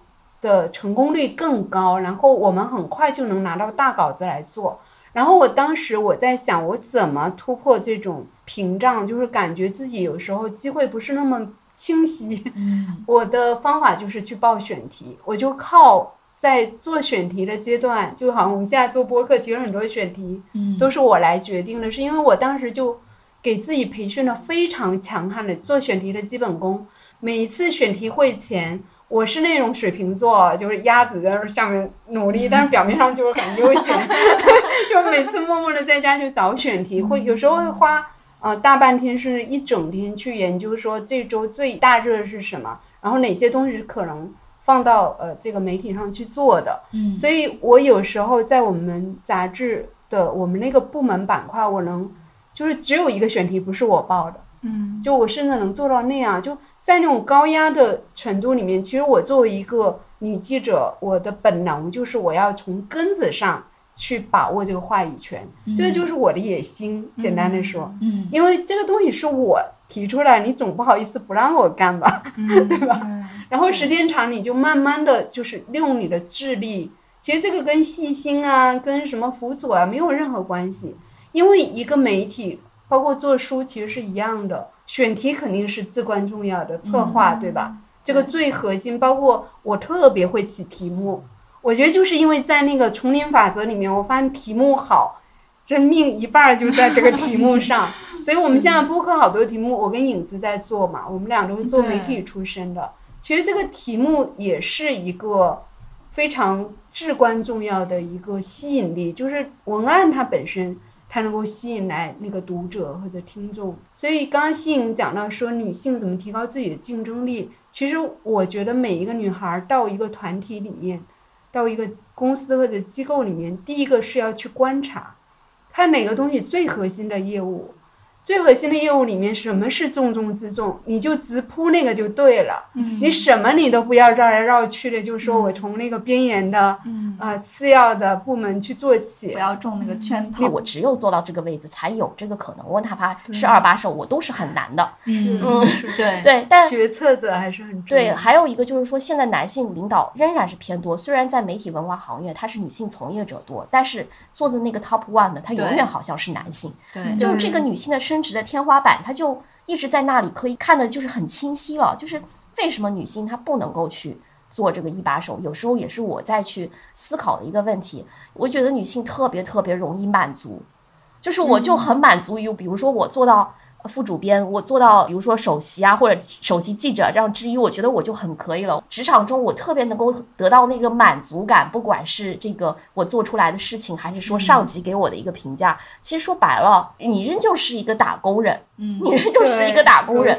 的成功率更高，然后我们很快就能拿到大稿子来做。然后我当时我在想，我怎么突破这种屏障，就是感觉自己有时候机会不是那么清晰。嗯 我的方法就是去报选题，我就靠在做选题的阶段，就好像我们现在做播客，其实很多选题嗯都是我来决定的，是因为我当时就给自己培训了非常强悍的做选题的基本功。每一次选题会前，我是那种水瓶座，就是鸭子在上面努力，但是表面上就是很悠闲，就每次默默的在家就找选题，会有时候会花呃大半天甚至一整天去研究说这周最大热的是什么，然后哪些东西是可能放到呃这个媒体上去做的。嗯。所以我有时候在我们杂志的我们那个部门板块，我能就是只有一个选题不是我报的，嗯。就我甚至能做到那样，就在那种高压的程度里面，其实我作为一个女记者，我的本能就是我要从根子上去把握这个话语权，这个就是我的野心。简单的说，嗯。因为这个东西是我提出来，你总不好意思不让我干吧？嗯，对吧？然后时间长，你就慢慢的就是利用你的智力。其实这个跟细心啊，跟什么辅佐啊没有任何关系，因为一个媒体，包括做书，其实是一样的。选题肯定是至关重要的，策划、对吧？这个最核心，包括我特别会起题目，我觉得就是因为在那个丛林法则里面，我发现题目好，真命一半儿就在这个题目上。所以我们现在播客好多题目，我跟影子在做嘛，我们俩都是做媒体出身的。其实这个题目也是一个非常至关重要的一个吸引力，就是文案它本身它能够吸引来那个读者或者听众。所以刚刚西颖讲到说女性怎么提高自己的竞争力，其实我觉得每一个女孩到一个团体里面，到一个公司或者机构里面，第一个是要去观察，看哪个东西最核心的业务。最核心的业务里面，什么是重中之重，你就直扑那个就对了。嗯你什么你都不要绕来绕去的，就说我从那个边缘的嗯呃次要的部门去做起不。要中那个圈套。我只有做到这个位置才有这个可能。我哪怕是二把手，我都是很难的。嗯嗯，对对，但决策者还是很重对，还有一个就是说，现在男性领导仍然是偏多。虽然在媒体文化行业，他是女性从业者多，但是坐在那个 top one 的，他永远好像是男性。对就是这个女性的升职的天花板，它就一直在那里，可以看的就是很清晰了。就是为什么女性她不能够去做这个一把手？有时候也是我在去思考的一个问题。我觉得女性特别特别容易满足，就是我就很满足于，比如说我做到。副主编，我做到比如说首席啊，或者首席记者这样之一，我觉得我就很可以了。职场中我特别能够得到那个满足感，不管是这个我做出来的事情，还是说上级给我的一个评价。其实说白了，你仍旧是一个打工人，嗯你仍旧是一个打工人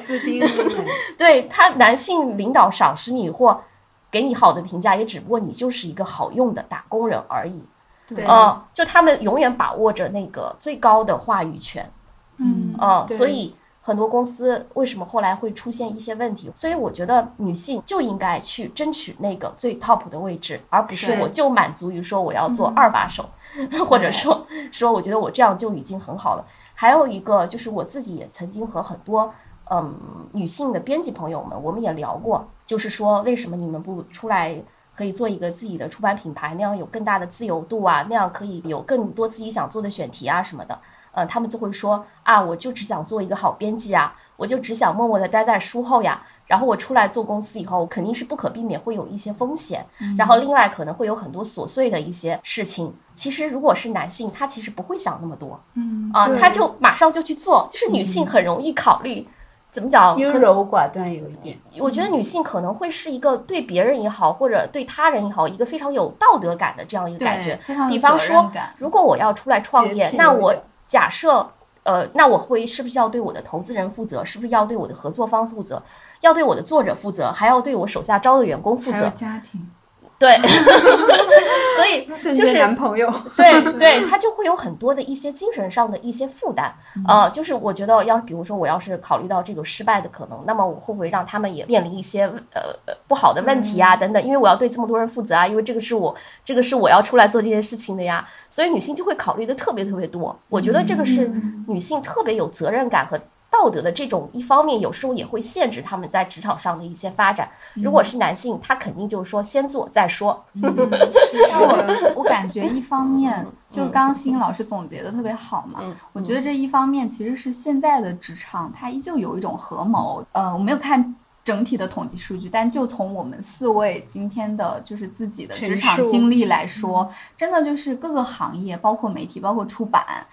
对 他，男性领导赏识你或给你好的评价，也只不过你就是一个好用的打工人而已。对呃，就他们永远把握着那个最高的话语权。嗯嗯，对所以很多公司为什么后来会出现一些问题？所以我觉得女性就应该去争取那个最 top 的位置，而不是我就满足于说我要做二把手，或者说说我觉得我这样就已经很好了。还有一个就是我自己也曾经和很多嗯女性的编辑朋友们，我们也聊过，就是说为什么你们不出来？可以做一个自己的出版品牌，那样有更大的自由度啊，那样可以有更多自己想做的选题啊什么的。呃，他们就会说啊，我就只想做一个好编辑啊，我就只想默默的待在书后呀。然后我出来做公司以后，肯定是不可避免会有一些风险，然后另外可能会有很多琐碎的一些事情。其实如果是男性，他其实不会想那么多嗯啊、对他就马上就去做。就是女性很容易考虑，怎么讲？优柔寡断有一点。我觉得女性可能会是一个对别人也好，或者对他人也好，一个非常有道德感的这样一个感觉。比方责说如果我要出来创业那我假设，呃，那我会是不是要对我的投资人负责？是不是要对我的合作方负责？要对我的作者负责？还要对我手下招的员工负责？家庭，对，所以 就是男朋友，对对，他就会有很多的一些精神上的一些负担。呃，就是我觉得要比如说我要是考虑到这个失败的可能，那么我会不会让他们也面临一些呃呃不好的问题啊等等？因为我要对这么多人负责啊，因为这个是我这个是我要出来做这件事情的呀，所以女性就会考虑的特别特别多。我觉得这个是女性特别有责任感和。道德的这种一方面，有时候也会限制他们在职场上的一些发展。如果是男性，他肯定就是说先做再说。但我我感觉一方面，就刚刚欣欣老师总结的特别好嘛。嗯我觉得这一方面其实是现在的职场，它依旧有一种合谋。呃，我没有看整体的统计数据，但就从我们四位今天的就是自己的职场经历来说，真的就是各个行业，包括媒体，包括出版，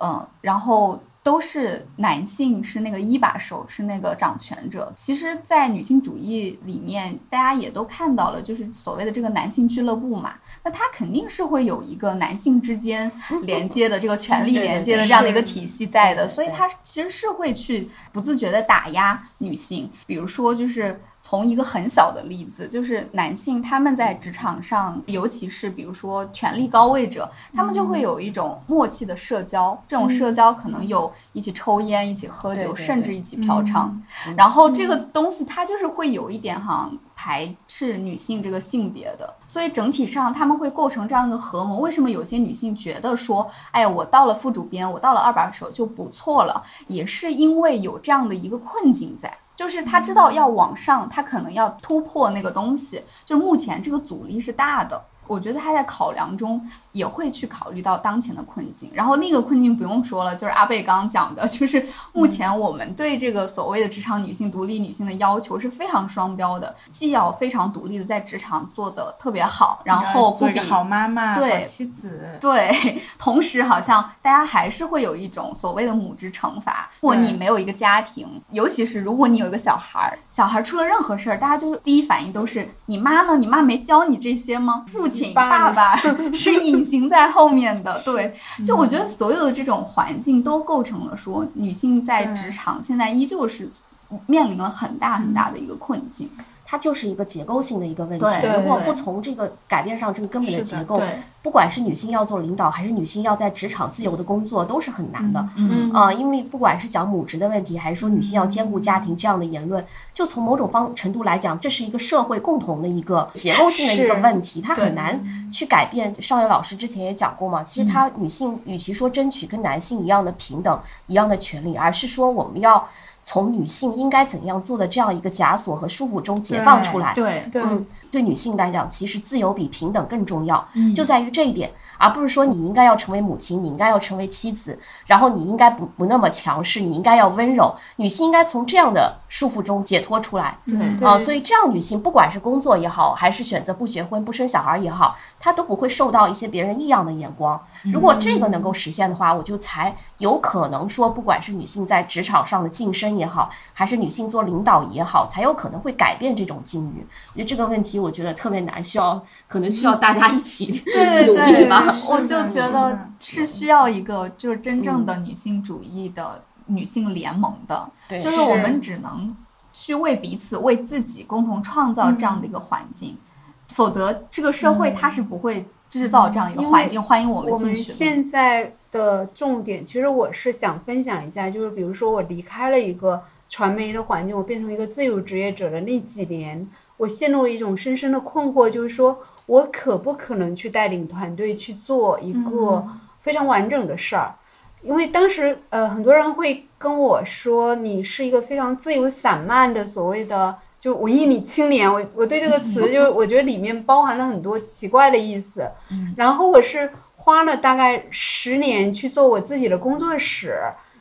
嗯，然后都是男性是那个一把手，是那个掌权者。其实，在女性主义里面，大家也都看到了，就是所谓的这个男性俱乐部嘛，那他肯定是会有一个男性之间连接的这个权力连接的这样的一个体系在的，所以他其实是会去不自觉的打压女性，比如说就是。从一个很小的例子，就是男性他们在职场上，尤其是比如说权力高位者，他们就会有一种默契的社交。这种社交可能有一起抽烟、一起喝酒，对对对甚至一起嫖娼。嗯然后这个东西它就是会有一点哈排斥女性这个性别的，所以整体上他们会构成这样一个合谋。为什么有些女性觉得说，哎呀，我到了副主编，我到了二把手就不错了，也是因为有这样的一个困境在。就是他知道要往上，他可能要突破那个东西，就是目前这个阻力是大的。我觉得他在考量中也会去考虑到当前的困境，然后那个困境不用说了，就是阿贝刚刚讲的，就是目前我们对这个所谓的职场女性、独立女性的要求是非常双标的，既要非常独立的在职场做得特别好，然后不比做好妈妈、对好妻子，对，同时好像大家还是会有一种所谓的母职惩罚。如果你没有一个家庭，尤其是如果你有一个小孩儿，小孩儿出了任何事儿，大家就第一反应都是你妈呢？你妈没教你这些吗？父亲、爸爸爸是隐形在后面的。对，就我觉得所有的这种环境都构成了说女性在职场现在依旧是面临了很大很大的一个困境。它就是一个结构性的一个问题。如果不从这个改变上这个根本的结构，不管是女性要做领导，还是女性要在职场自由的工作，都是很难的。嗯啊、因为不管是讲母职的问题，还是说女性要兼顾家庭这样的言论，就从某种方程度来讲，这是一个社会共同的一个结构性的一个问题，它很难去改变。邵野老师之前也讲过嘛，其实他女性与其说争取跟男性一样的平等、一样的权利，而是说我们要从女性应该怎样做的这样一个枷锁和束缚中解放出来。对对。嗯，对女性来讲，其实自由比平等更重要，嗯。就在于这一点，而不是说你应该要成为母亲，你应该要成为妻子，然后你应该不不那么强势，你应该要温柔。女性应该从这样的束缚中解脱出来。对啊，对所以这样女性不管是工作也好，还是选择不结婚不生小孩也好，她都不会受到一些别人异样的眼光。如果这个能够实现的话，我就才有可能说，不管是女性在职场上的晋升也好，还是女性做领导也好，才有可能会改变这种境遇。我觉得这个问题，我觉得特别难，需要可能需要大家一起 对对努力对吧。我就觉得是需要一个就是真正的女性主义的女性联盟的，对就是我们只能去为彼此、为自己共同创造这样的一个环境，否则这个社会它是不会制造这样一个环境，欢迎我们进去的。现在的重点，其实我是想分享一下，就是比如说我离开了一个传媒的环境，我变成一个自由职业者的那几年，我陷入了一种深深的困惑，就是说我可不可能去带领团队去做一个非常完整的事儿？因为当时呃，很多人会跟我说，你是一个非常自由散漫的所谓的。就文艺女青年，我我对这个词，就是 我觉得里面包含了很多奇怪的意思。然后我是花了大概十年去做我自己的工作室，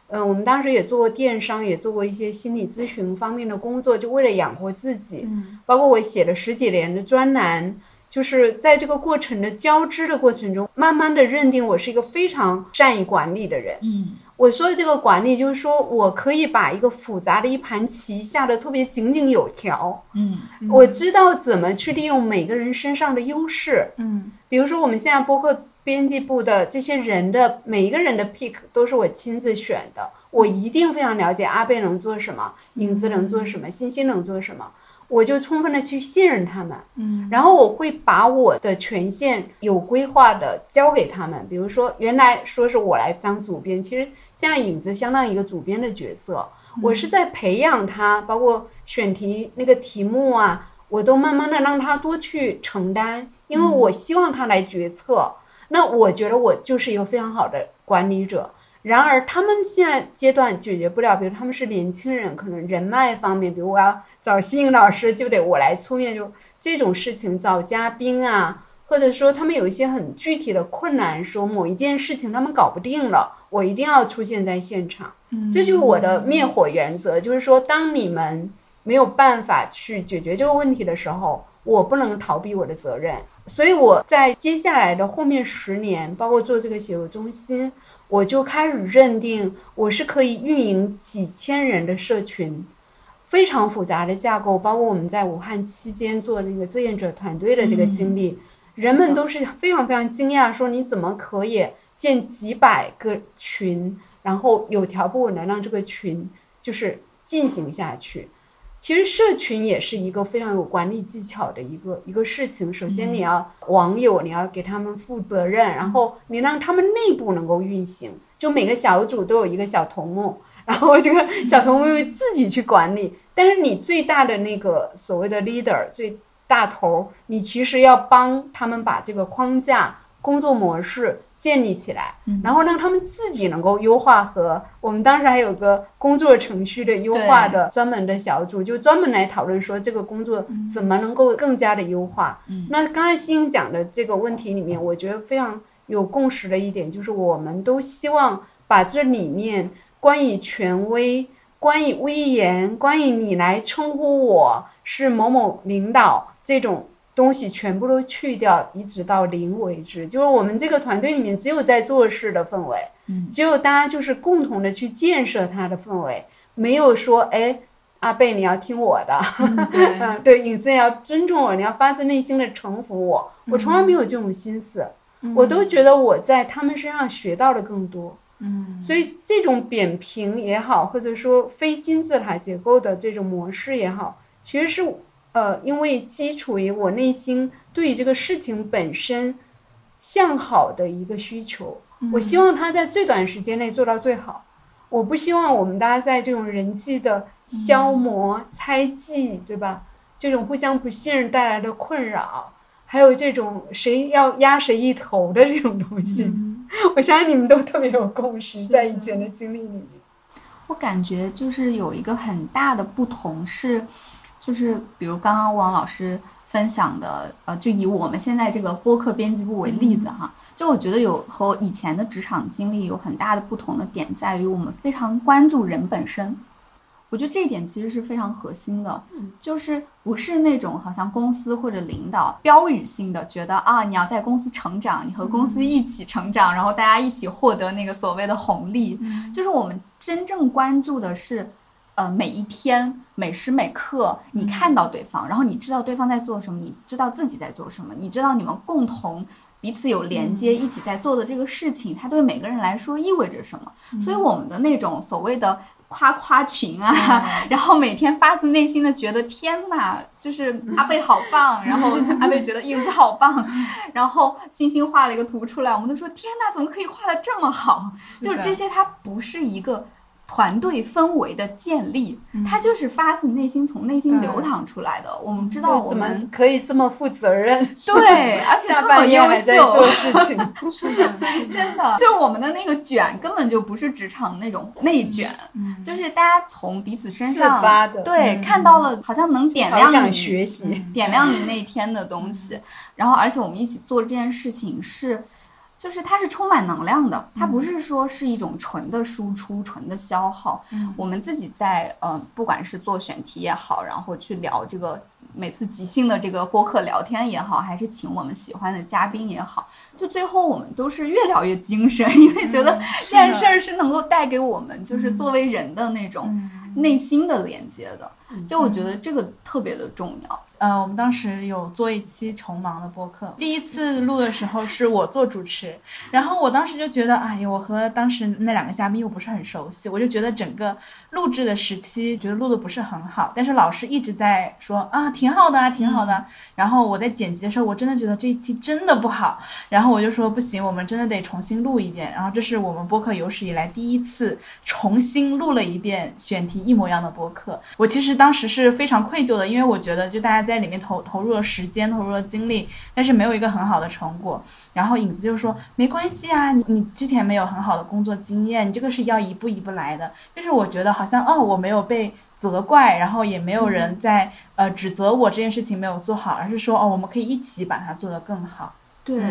嗯，我们当时也做过电商，也做过一些心理咨询方面的工作，就为了养活自己。包括我写了十几年的专栏，就是在这个过程的交织的过程中，慢慢的认定我是一个非常善于管理的人。嗯我说的这个管理，就是说我可以把一个复杂的一盘棋下的特别井井有条。嗯我知道怎么去利用每个人身上的优势。嗯比如说，我们现在播客编辑部的这些人的每一个人的 pick 都是我亲自选的，我一定非常了解阿贝能做什么，影子能做什么，欣欣能做什么，我就充分的去信任他们。嗯，然后我会把我的权限有规划的交给他们。比如说，原来说是我来当主编，其实现在影子相当于一个主编的角色，我是在培养他，包括选题那个题目啊，我都慢慢的让他多去承担，因为我希望他来决策。那我觉得我就是一个非常好的管理者。然而，他们现在阶段解决不了，比如他们是年轻人，可能人脉方面，比如我要找新颖老师，就得我来出面，就这种事情找嘉宾啊，或者说他们有一些很具体的困难，说某一件事情他们搞不定了，我一定要出现在现场。嗯这就是我的灭火原则，就是说，当你们没有办法去解决这个问题的时候，我不能逃避我的责任。所以我在接下来的后面十年，包括做这个写作中心，我就开始认定我是可以运营几千人的社群，非常复杂的架构，包括我们在武汉期间做那个志愿者团队的这个经历，人们都是非常非常惊讶，说你怎么可以建几百个群，然后有条不紊的让这个群就是进行下去。其实社群也是一个非常有管理技巧的一个一个事情。首先，你要网友，你要给他们负责任，然后你让他们内部能够运行，就每个小组都有一个小头目，然后这个 小头目自己去管理。但是你最大的那个所谓的 leader，最大头，你其实要帮他们把这个框架、工作模式。建立起来，然后让他们自己能够优化。和我们当时还有个工作程序的优化的专门的小组，就专门来讨论说这个工作怎么能够更加的优化。那刚才欣欣讲的这个问题里面，我觉得非常有共识的一点就是，我们都希望把这里面关于权威、关于威严、关于你来称呼我是某某领导这种。东西全部都去掉，一直到零为止。就是我们这个团队里面，只有在做事的氛围，只有大家就是共同的去建设它的氛围，没有说，哎，阿贝你要听我的，嗯，对，影子也要尊重我，你要发自内心的臣服我。我从来没有这种心思，我都觉得我在他们身上学到的更多。嗯，所以这种扁平也好，或者说非金字塔结构的这种模式也好，其实是。呃，因为基础于我内心对这个事情本身向好的一个需求，我希望他在最短时间内做到最好。我不希望我们大家在这种人际的消磨、猜忌，对吧？这种互相不信任带来的困扰，还有这种谁要压谁一头的这种东西，我相信你们都特别有共识，在以前的经历里面。我感觉就是有一个很大的不同是。就是比如刚刚王老师分享的，呃，就以我们现在这个播客编辑部为例子哈，就我觉得有和以前的职场经历有很大的不同的点在于，我们非常关注人本身。我觉得这一点其实是非常核心的，就是不是那种好像公司或者领导标语性的觉得啊，你要在公司成长，你和公司一起成长，然后大家一起获得那个所谓的红利。就是我们真正关注的是。呃，每一天每时每刻，你看到对方，然后你知道对方在做什么，你知道自己在做什么，你知道你们共同彼此有连接，一起在做的这个事情，它对每个人来说意味着什么？所以我们的那种所谓的夸夸群啊，然后每天发自内心的觉得天哪，就是阿贝好棒，然后阿贝觉得影子好棒，然后星星画了一个图出来，我们就说天哪，怎么可以画的这么好？就是这些，它不是一个。团队氛围的建立，它就是发自内心从内心流淌出来的。我们知道我们可以这么负责任，对，而且这么优秀，做事情。是的，真的就是我们的那个卷根本就不是职场那种内卷，就是大家从彼此身上对看到了，好像能点亮你学习，点亮你那天的东西。然后，而且我们一起做这件事情是。就是它是充满能量的，它不是说是一种纯的输出、纯的消耗。我们自己在呃，不管是做选题也好，然后去聊这个每次即兴的这个播客聊天也好，还是请我们喜欢的嘉宾也好，就最后我们都是越聊越精神，因为觉得这件事儿是能够带给我们就是作为人的那种内心的连接的。就我觉得这个特别的重要。呃，我们当时有做一期穷忙的播客，第一次录的时候是我做主持，然后我当时就觉得，哎呀，我和当时那两个嘉宾又不是很熟悉，我就觉得整个录制的时期觉得录的不是很好，但是老师一直在说啊，挺好的啊，挺好的。然后我在剪辑的时候，我真的觉得这一期真的不好，然后我就说不行，我们真的得重新录一遍。然后这是我们播客有史以来第一次重新录了一遍选题一模一样的播客，我其实当时是非常愧疚的，因为我觉得就大家。在里面投投入了时间，投入了精力，但是没有一个很好的成果。然后影子就说：“没关系啊，你你之前没有很好的工作经验，你这个是要一步一步来的。”就是我觉得好像哦，我没有被责怪，然后也没有人在呃指责我这件事情没有做好，而是说哦，我们可以一起把它做得更好。对，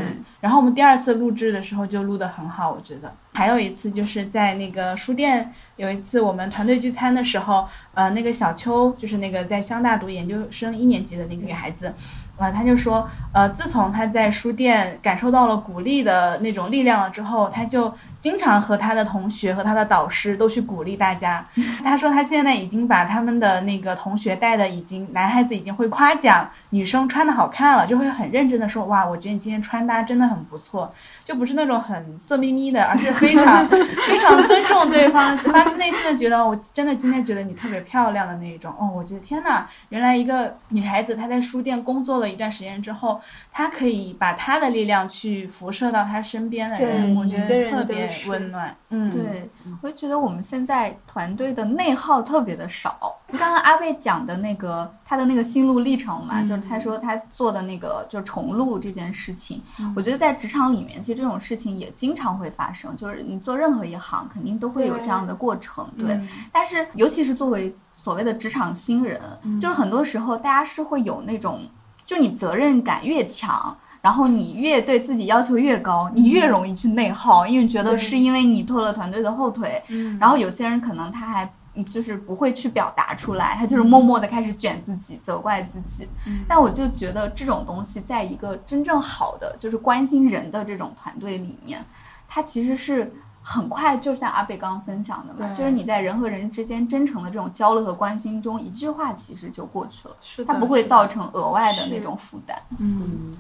然后我们第二次录制的时候就录得很好，我觉得。还有一次就是在那个书店，有一次我们团队聚餐的时候，呃，那个小邱就是那个在湘大读研究生一年级的那个女孩子，呃，她就说，呃，自从她在书店感受到了鼓励的那种力量了之后，她就经常和他的同学和他的导师都去鼓励大家。他说他现在已经把他们的那个同学带的已经男孩子已经会夸奖女生穿的好看了，就会很认真的说，哇，我觉得你今天穿搭真的很不错。就不是那种很色眯眯的，而是非常 非常尊重对方，发自内心的觉得我真的今天觉得你特别漂亮的那一种。哦，我觉得天呐，原来一个女孩子她在书店工作了一段时间之后，她可以把她的力量去辐射到她身边的人，我觉得特别是温暖。嗯，对，我就觉得我们现在团队的内耗特别的少。刚刚阿贝讲的那个他的那个心路历程嘛，就是他说他做的那个就是重录这件事情，我觉得在职场里面，其实这种事情也经常会发生，就是你做任何一行，肯定都会有这样的过程，对。但是尤其是作为所谓的职场新人，就是很多时候大家是会有那种，就你责任感越强。然后你越对自己要求越高，你越容易去内耗，因为觉得是因为你拖了团队的后腿。然后有些人可能他还嗯就是不会去表达出来，他就是默默的开始卷自己，责怪自己。但我就觉得这种东西，在一个真正好的就是关心人的这种团队里面，它其实是。很快，就像阿贝刚刚分享的嘛，就是你在人和人之间真诚的这种交流和关心中，一句话其实就过去了，是它不会造成额外的那种负担。嗯，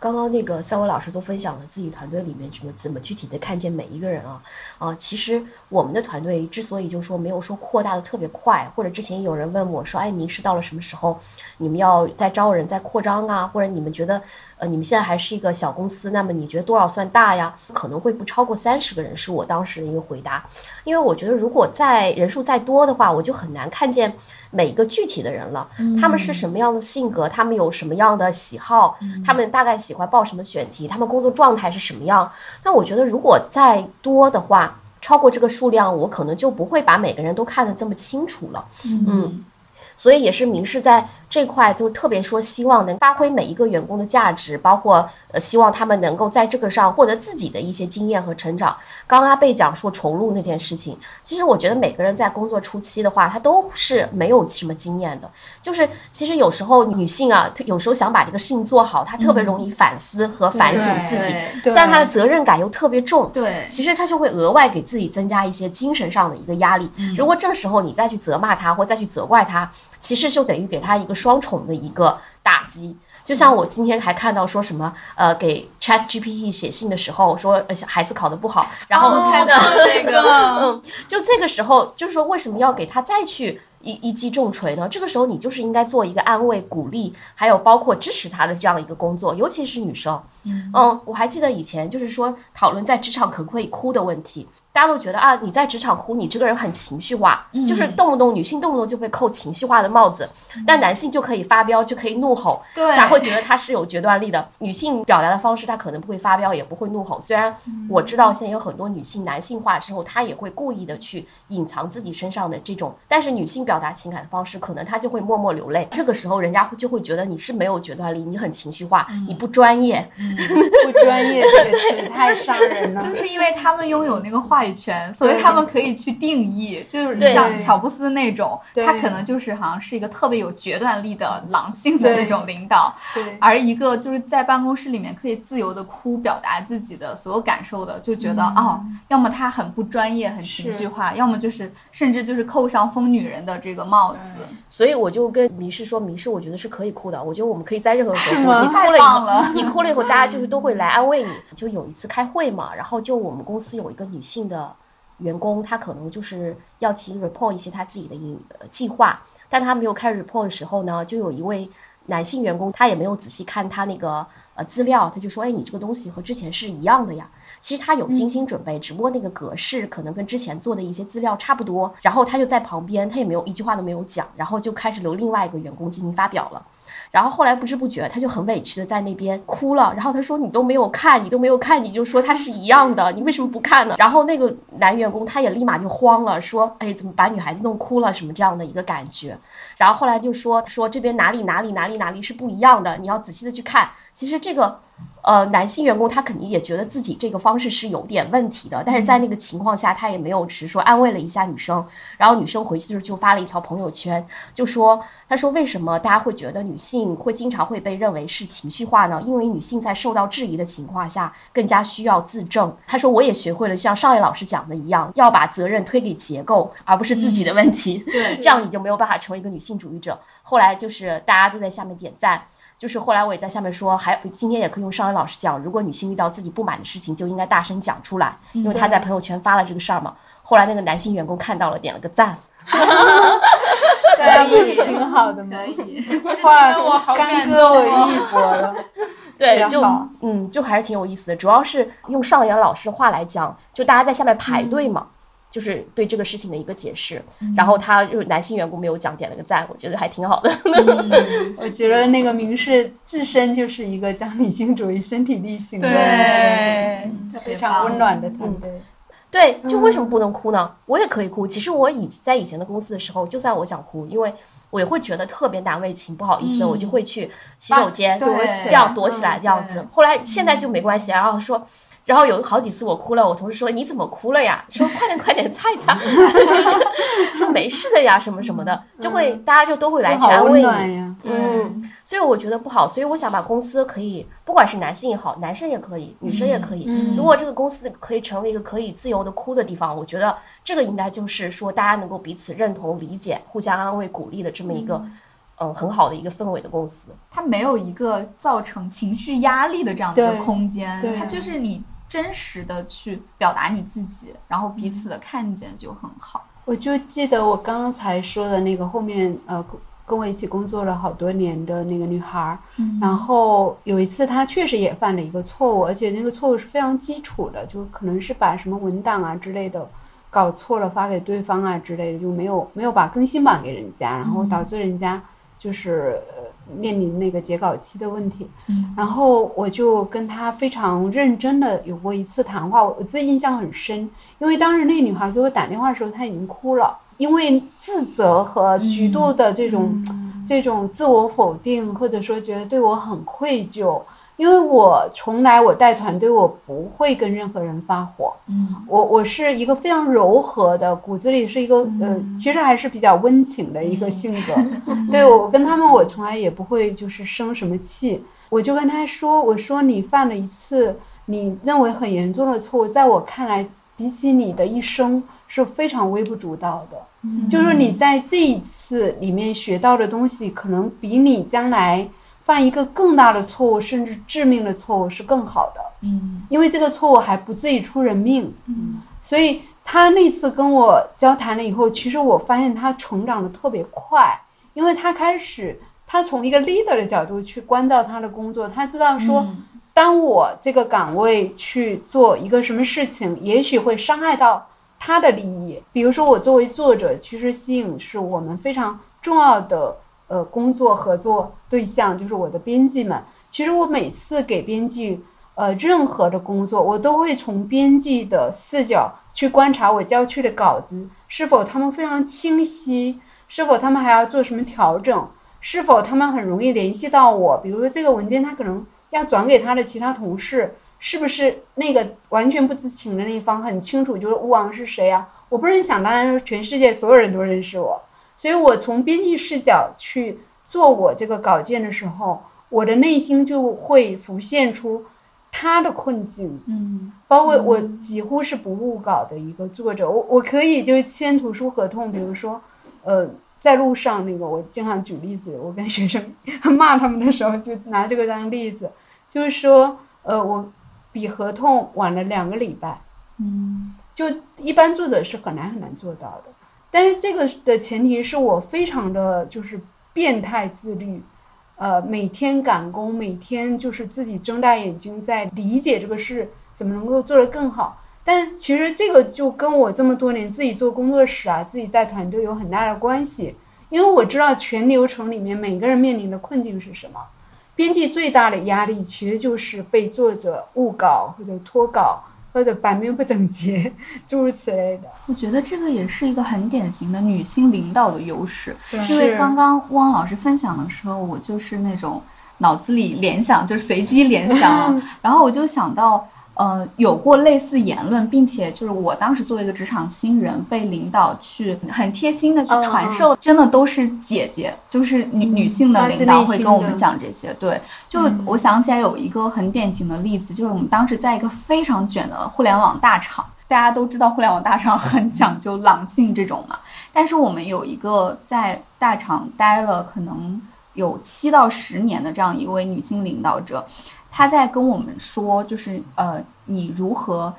刚刚那个三位老师都分享了自己团队里面怎么怎么具体的看见每一个人啊啊，其实我们的团队之所以就说没有说扩大的特别快，或者之前有人问我说，哎，明师到了什么时候？你们要再招人再扩张啊，或者你们觉得呃你们现在还是一个小公司，那么你觉得多少算大呀？可能会不超过三十个人，是我当时的一个回答，因为我觉得如果再人数再多的话，我就很难看见每一个具体的人了，他们是什么样的性格，他们有什么样的喜好，他们大概喜欢报什么选题，他们工作状态是什么样。那我觉得如果再多的话，超过这个数量，我可能就不会把每个人都看得这么清楚了。嗯，所以也是明示在这块就特别说希望能发挥每一个员工的价值，包括呃希望他们能够在这个上获得自己的一些经验和成长。刚刚阿贝讲说重录那件事情，其实我觉得每个人在工作初期的话，他都是没有什么经验的。就是其实有时候女性啊，有时候想把这个事情做好，她特别容易反思和反省自己，对但她的责任感又特别重。对，其实她就会额外给自己增加一些精神上的一个压力。如果这个时候你再去责骂她或再去责怪他，其实就等于给他一个双重的一个打击。就像我今天还看到说什么，呃，给 Chat GPT 写信的时候说，呃，小孩子考得不好，然后哦看到那个 嗯，就这个时候，就是说为什么要给他再去一一击重锤呢？这个时候你就是应该做一个安慰、鼓励，还有包括支持他的这样一个工作，尤其是女生。嗯我还记得以前就是说讨论在职场可不可以哭的问题，大家都觉得啊，你在职场哭，你这个人很情绪化，就是动不动女性动不动就被扣情绪化的帽子，但男性就可以发飙，就可以怒吼，对他会觉得他是有决断力的。女性表达的方式，她可能不会发飙，也不会怒吼。虽然我知道现在有很多女性男性化之后，她也会故意的去隐藏自己身上的这种，但是女性表达情感的方式，可能她就会默默流泪。这个时候，人家就会觉得你是没有决断力，你很情绪化，你不专业。不专业 这个词太伤人了。就是因为他们拥有那个话语权，所以他们可以去定义，就是你像乔布斯那种，他可能就是好像是一个特别有决断力的狼性的那种领导，对而一个就是在办公室里面可以自由的哭，表达自己的所有感受的，就觉得、哦，要么他很不专业，很情绪化，要么就是甚至就是扣上疯女人的这个帽子。所以我就跟迷失说，迷失我觉得是可以哭的，我觉得我们可以在任何时候哭。你哭了你哭了以后，大家就是都会来安慰你。就有一次开会嘛，然后就我们公司有一个女性的呃员工，他可能就是要去 report 一些他自己的一呃计划，但他没有开始 report 的时候呢，就有一位男性员工，他也没有仔细看他那个呃资料，他就说，哎，你这个东西和之前是一样的呀。其实他有精心准备，只不过那个格式可能跟之前做的一些资料差不多。然后他就在旁边，他也没有一句话都没有讲，然后就开始留另外一个员工进行发表了。然后后来不知不觉，他就很委屈的在那边哭了。然后他说：“你都没有看，你都没有看，你就说它是一样的，你为什么不看呢？”然后那个男员工他也立马就慌了，说：“哎，怎么把女孩子弄哭了？什么这样的一个感觉？”然后后来就说：“说这边哪里哪里哪里哪里是不一样的，你要仔细的去看。”其实这个。呃，男性员工他肯定也觉得自己这个方式是有点问题的，但是在那个情况下，他也没有是说，安慰了一下女生，然后女生回去就是就发了一条朋友圈，就说，他说为什么大家会觉得女性会经常会被认为是情绪化呢？因为女性在受到质疑的情况下，更加需要自证。他说我也学会了像上一老师讲的一样，要把责任推给结构，而不是自己的问题，对这样你就没有办法成为一个女性主义者。后来就是大家都在下面点赞。就是后来我也在下面说，还今天也可以用尚恩老师讲，如果女性遇到自己不满的事情，就应该大声讲出来，因为他在朋友圈发了这个事儿嘛。后来那个男性员工看到了，点了个赞。大家不是挺好的吗？可以 哇我好干感戈为动哦玉帛了。对，就好嗯，就还是挺有意思的。主要是用上元老师话来讲，就大家在下面排队嘛，就是对这个事情的一个解释。然后他就是男性员工没有讲，点了个赞，我觉得还挺好的。我觉得那个明世自身就是一个讲理性主义、身体力行的，对，非常温暖的团队。对，就为什么不能哭呢？我也可以哭。其实我以在以前的公司的时候，就算我想哭，因为我也会觉得特别难为情，不好意思，嗯我就会去洗手间躲起来这样躲起来这样子对。后来现在就没关系，然后说。然后有好几次我哭了，我同事说你怎么哭了呀？说快点快点擦一擦，就 是说没事的呀什么什么的，就会大家就都会来去安慰你。嗯，所以我觉得不好，所以我想把公司可以，不管是男性也好，男生也可以，女生也可以。嗯。如果这个公司可以成为一个可以自由的哭的地方，我觉得这个应该就是说大家能够彼此认同、理解、互相安慰、鼓励的这么一个，嗯、很好的一个氛围的公司。它没有一个造成情绪压力的这样的一个空间，对。它就是你真实的去表达你自己，然后彼此的看见就很好。我就记得我刚才说的那个后面呃跟跟我一起工作了好多年的那个女孩儿，然后有一次她确实也犯了一个错误，而且那个错误是非常基础的，就可能是把什么文档啊之类的搞错了发给对方啊之类的，就没有没有把更新版给人家，然后导致人家就是呃面临那个截稿期的问题。嗯然后我就跟他非常认真的有过一次谈话，我我自己印象很深，因为当时那个女孩给我打电话的时候，她已经哭了，因为自责和极度的这种、这种自我否定，或者说觉得对我很愧疚。因为我从来我带团队，我不会跟任何人发火，嗯我我是一个非常柔和的，骨子里是一个呃，其实还是比较温情的一个性格。对我跟他们，我从来也不会就是生什么气。我就跟他说：“我说你犯了一次你认为很严重的错误，在我看来，比起你的一生是非常微不足道的。就是说你在这一次里面学到的东西，可能比你将来犯一个更大的错误，甚至致命的错误是更好的。”嗯因为这个错误还不至于出人命。嗯所以他那次跟我交谈了以后，其实我发现他成长的特别快，因为他开始，他从一个 leader 的角度去关照他的工作，他知道说，当我这个岗位去做一个什么事情，也许会伤害到他的利益。比如说，我作为作者，其实吸引是我们非常重要的呃工作合作对象，就是我的编辑们。其实我每次给编辑呃任何的工作，我都会从编辑的视角去观察我交去的稿子是否他们非常清晰，是否他们还要做什么调整，是否他们很容易联系到我。比如说这个文件他可能要转给他的其他同事，是不是那个完全不知情的那一方很清楚，就是吴王是谁啊？我不是想当然全世界所有人都认识我，所以我从编辑视角去做我这个稿件的时候，我的内心就会浮现出他的困境。嗯包括我几乎是不误稿的一个作者，我我可以就是签图书合同，比如说，呃，在路上那个，我经常举例子，我跟学生 骂他们的时候就拿这个当例子，就是说，呃，我比合同晚了两个礼拜，嗯就一般作者是很难很难做到的。但是这个的前提是我非常的就是变态自律，呃，每天赶工，每天就是自己睁大眼睛在理解这个事怎么能够做得更好。但其实这个就跟我这么多年自己做工作室啊，自己带团队有很大的关系，因为我知道全流程里面每个人面临的困境是什么。编辑最大的压力其实就是被作者误稿或者脱稿或者版面不整洁，诸如此类的。我觉得这个也是一个很典型的女性领导的优势，因为刚刚汪老师分享的时候，我就是那种脑子里联想，就是随机联想，然后我就想到。呃，有过类似言论，并且就是我当时作为一个职场新人，被领导去很贴心的去传授，真的都是姐姐，就是女女性的领导会跟我们讲这些。对，就我想起来有一个很典型的例子，就是我们当时在一个非常卷的互联网大厂，大家都知道互联网大厂 很讲究狼性这种嘛，但是我们有一个在大厂待了可能有七到十年的这样一位女性领导者。他在跟我们说，就是呃，你如何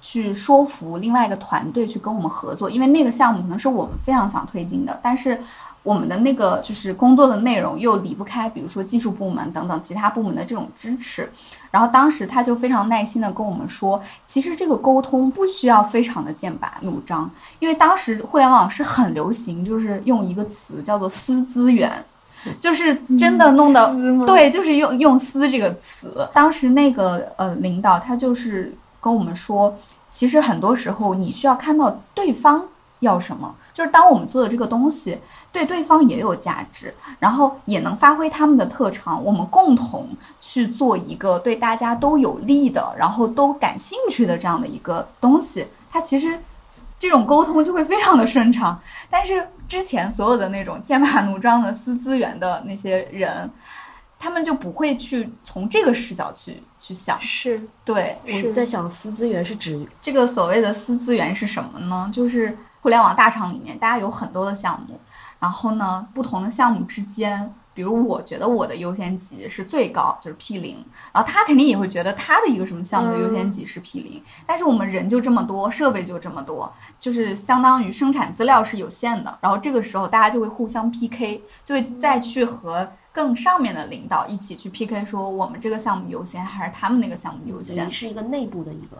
去说服另外一个团队去跟我们合作？因为那个项目可能是我们非常想推进的，但是我们的那个就是工作的内容又离不开，比如说技术部门等等其他部门的这种支持。然后当时他就非常耐心的跟我们说，其实这个沟通不需要非常的剑拔弩张，因为当时互联网是很流行，就是用一个词叫做私资源。就是真的弄的对，就是用用“撕”这个词。当时那个呃领导他就是跟我们说，其实很多时候你需要看到对方要什么，就是当我们做的这个东西对对方也有价值，然后也能发挥他们的特长，我们共同去做一个对大家都有利的，然后都感兴趣的这样的一个东西，它其实。这种沟通就会非常的顺畅，但是之前所有的那种剑拔弩张的私资源的那些人，他们就不会去从这个视角去去想。是对，我在想私资源是指这个所谓的私资源是什么呢？就是互联网大厂里面，大家有很多的项目，然后呢，不同的项目之间。比如我觉得我的优先级是最高，就是 P 零，然后他肯定也会觉得他的一个什么项目的优先级是 P 零，但是我们人就这么多，设备就这么多，就是相当于生产资料是有限的，然后这个时候大家就会互相 PK，就会再去和更上面的领导一起去 PK，说我们这个项目优先还是他们那个项目优先，是一个内部的一个。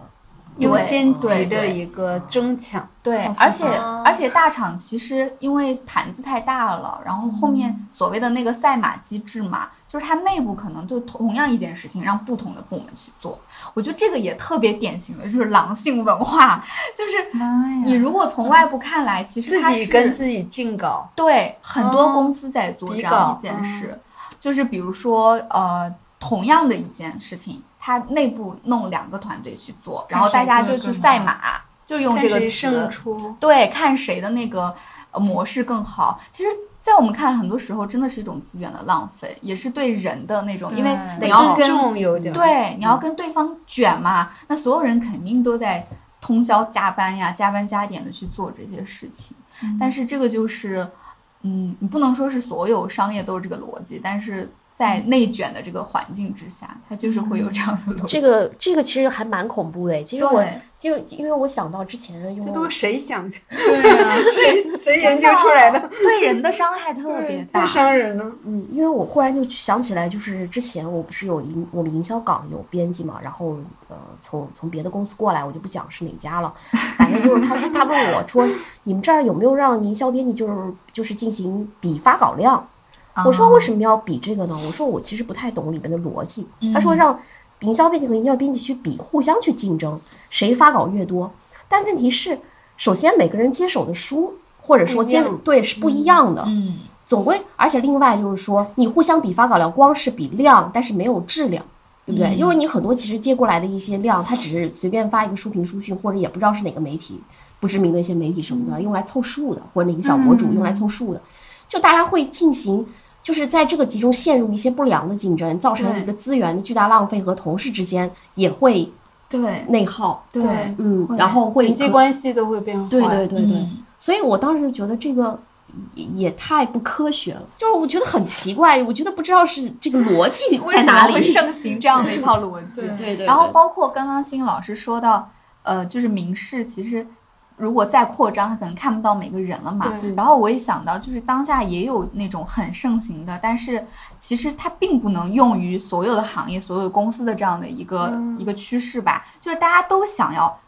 优先级的一个争抢，对，而且而且大厂其实因为盘子太大了，然后后面所谓的那个赛马机制嘛，就是它内部可能就同样一件事情让不同的部门去做，我觉得这个也特别典型的就是狼性文化，就是你如果从外部看来，其实自己跟自己竞稿，对，很多公司在做这样一件事，就是比如说呃，同样的一件事情。他内部弄两个团队去做，然后大家就去赛马，就用这个词，对，看谁的那个模式更好。其实，在我们看来，很多时候真的是一种资源的浪费，也是对人的那种，因为你要跟对你要跟对方卷嘛，那所有人肯定都在通宵加班呀，加班加点的去做这些事情。但是这个就是，嗯，你不能说是所有商业都是这个逻辑，但是。在内卷的这个环境之下，它就是会有这样的逻辑。这个这个其实还蛮恐怖的。其实我就因为我想到之前，这都是谁想？对啊，谁谁研究出来的？对人的伤害特别大，太伤人了。嗯，因为我忽然就想起来，就是之前我不是有营我们营销岗有编辑嘛，然后呃从从别的公司过来，我就不讲是哪家了。反正就是他他问我说，你们这儿有没有让营销编辑就是就是进行比发稿量？我说为什么要比这个呢？我说我其实不太懂里边的逻辑。他说让营销编辑和营销编辑去比，互相去竞争，谁发稿越多。但问题是，首先每个人接手的书或者说接对是不一样的。嗯，总归而且另外就是说，你互相比发稿量，光是比量，但是没有质量，对不对？因为你很多其实接过来的一些量，他只是随便发一个书评书讯，或者也不知道是哪个媒体不知名的一些媒体什么的用来凑数的，或者哪个小博主用来凑数的，就大家会进行。就是在这个集中陷入一些不良的竞争，造成一个资源的巨大浪费，和同事之间也会对内耗，对，嗯，然后会人际关系都会变坏，对对对对。所以我当时就觉得这个也太不科学了，就是我觉得很奇怪，我觉得不知道是这个逻辑 在哪里会盛行这样的一套逻辑，对对。然后包括刚刚欣老师说到，呃，就是民事其实。如果再扩张，他可能看不到每个人了嘛。然后我也想到，就是当下也有那种很盛行的，但是其实它并不能用于所有的行业、所有公司的这样的一个一个趋势吧。就是大家都想要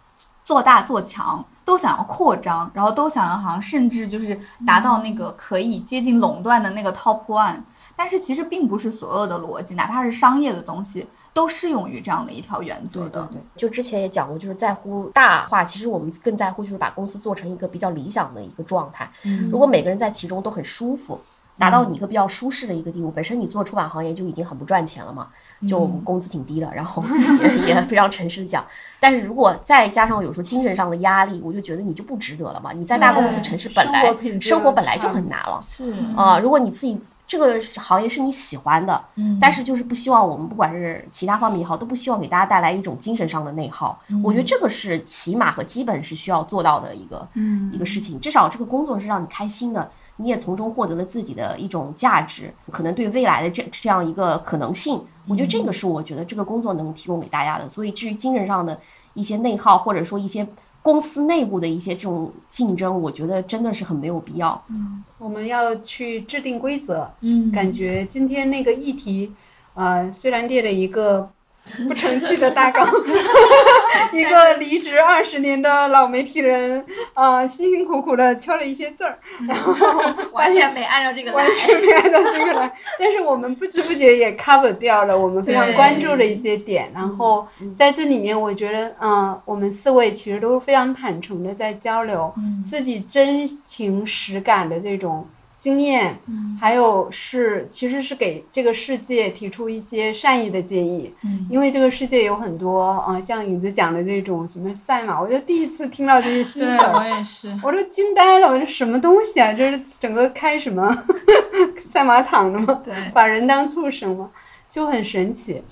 做大做强，都想要扩张，然后都想要好像甚至就是达到那个可以接近垄断的那个 top one。但是其实并不是所有的逻辑，哪怕是商业的东西。都适用于这样的一条原则的。对，就之前也讲过，就是在乎大话，其实我们更在乎就是把公司做成一个比较理想的一个状态。如果每个人在其中都很舒服，达到你一个比较舒适的一个地步。本身你做出版行业就已经很不赚钱了嘛，就工资挺低的，然后 也也非常诚实的讲。但是如果再加上有时候精神上的压力，我就觉得你就不值得了嘛。你在大公司城市本来生活生活本来就很难了。是啊、如果你自己这个行业是你喜欢的，嗯但是就是不希望我们不管是其他方面也好，都不希望给大家带来一种精神上的内耗。我觉得这个是起码和基本是需要做到的一个、一个事情。至少这个工作是让你开心的，你也从中获得了自己的一种价值，可能对未来的这这样一个可能性。我觉得这个是我觉得这个工作能提供给大家的。所以至于精神上的一些内耗，或者说一些公司内部的一些这种竞争，我觉得真的是很没有必要。嗯我们要去制定规则。嗯感觉今天那个议题，呃，虽然列了一个 不成器的大纲，一个离职二十年的老媒体人，啊，辛辛苦苦的敲了一些字儿，完全没按照这个来。完。全没按照这个来，但是我们不知不觉也 cover 掉了我们非常关注的一些点。然后在这里面，我觉得，嗯、我们四位其实都是非常坦诚的在交流自己真情实感的这种经验，还有是其实是给这个世界提出一些善意的建议。嗯因为这个世界有很多，呃，像影子讲的这种什么赛马，我就第一次听到这些新对。我也是。我都惊呆了，这什么东西啊？这是整个开什么 赛马场的吗？对把人当畜生吗？就很神奇。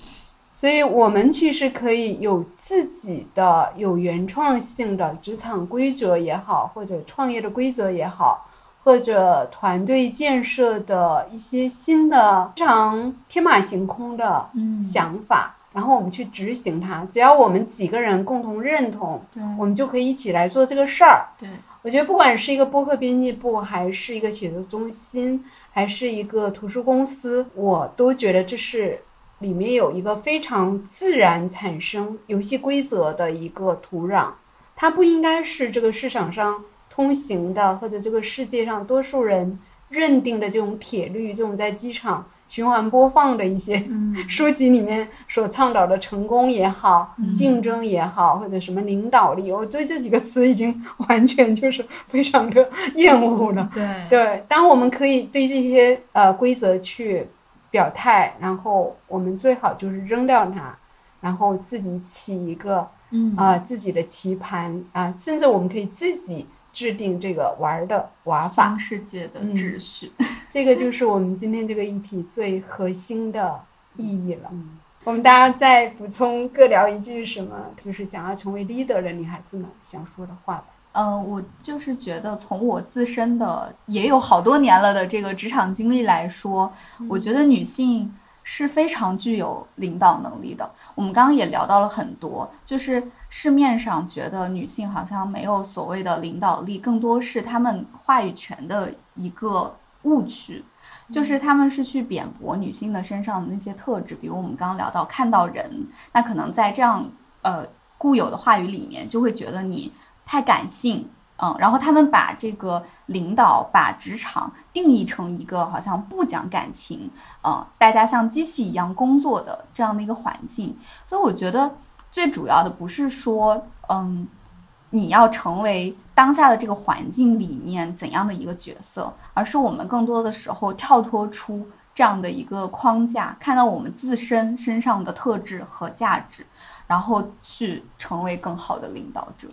所以，我们其实可以有自己的有原创性的职场规则也好，或者创业的规则也好，或者团队建设的一些新的非常天马行空的嗯想法，然后我们去执行它。只要我们几个人共同认同，我们就可以一起来做这个事儿。对，我觉得不管是一个播客编辑部，还是一个写作中心，还是一个图书公司，我都觉得这是里面有一个非常自然产生游戏规则的一个土壤。它不应该是这个市场上通行的，或者这个世界上多数人认定的这种铁律，这种在机场循环播放的一些嗯。书籍里面所倡导的成功也好，嗯。竞争也好，或者什么领导力，我对这几个词已经完全就是非常的厌恶了。对。对，当我们可以对这些呃规则去表态，然后我们最好就是扔掉它，然后自己起一个嗯。啊、自己的棋盘啊、甚至我们可以自己制定这个玩儿的玩法新。世界的嗯秩序。这个就是我们今天这个议题最核心的意义了。嗯我们大家再补充各聊一句什么，就是想要成为 leader 的女孩子们想说的话吧。呃，我就是觉得从我自身的也有好多年了的这个职场经历来说，我觉得女性是非常具有领导能力的。我们刚刚也聊到了很多，就是市面上觉得女性好像没有所谓的领导力，更多是她们话语权的一个误区。就是他们是去贬薄女性的身上的那些特质，比如我们刚刚聊到看到人，那可能在这样呃固有的话语里面，就会觉得你太感性，嗯，然后他们把这个领导、把职场定义成一个好像不讲感情，嗯，大家像机器一样工作的这样的一个环境。所以我觉得最主要的不是说，嗯，你要成为当下的这个环境里面怎样的一个角色，而是我们更多的时候跳脱出这样的一个框架，看到我们自身身上的特质和价值，然后去成为更好的领导者。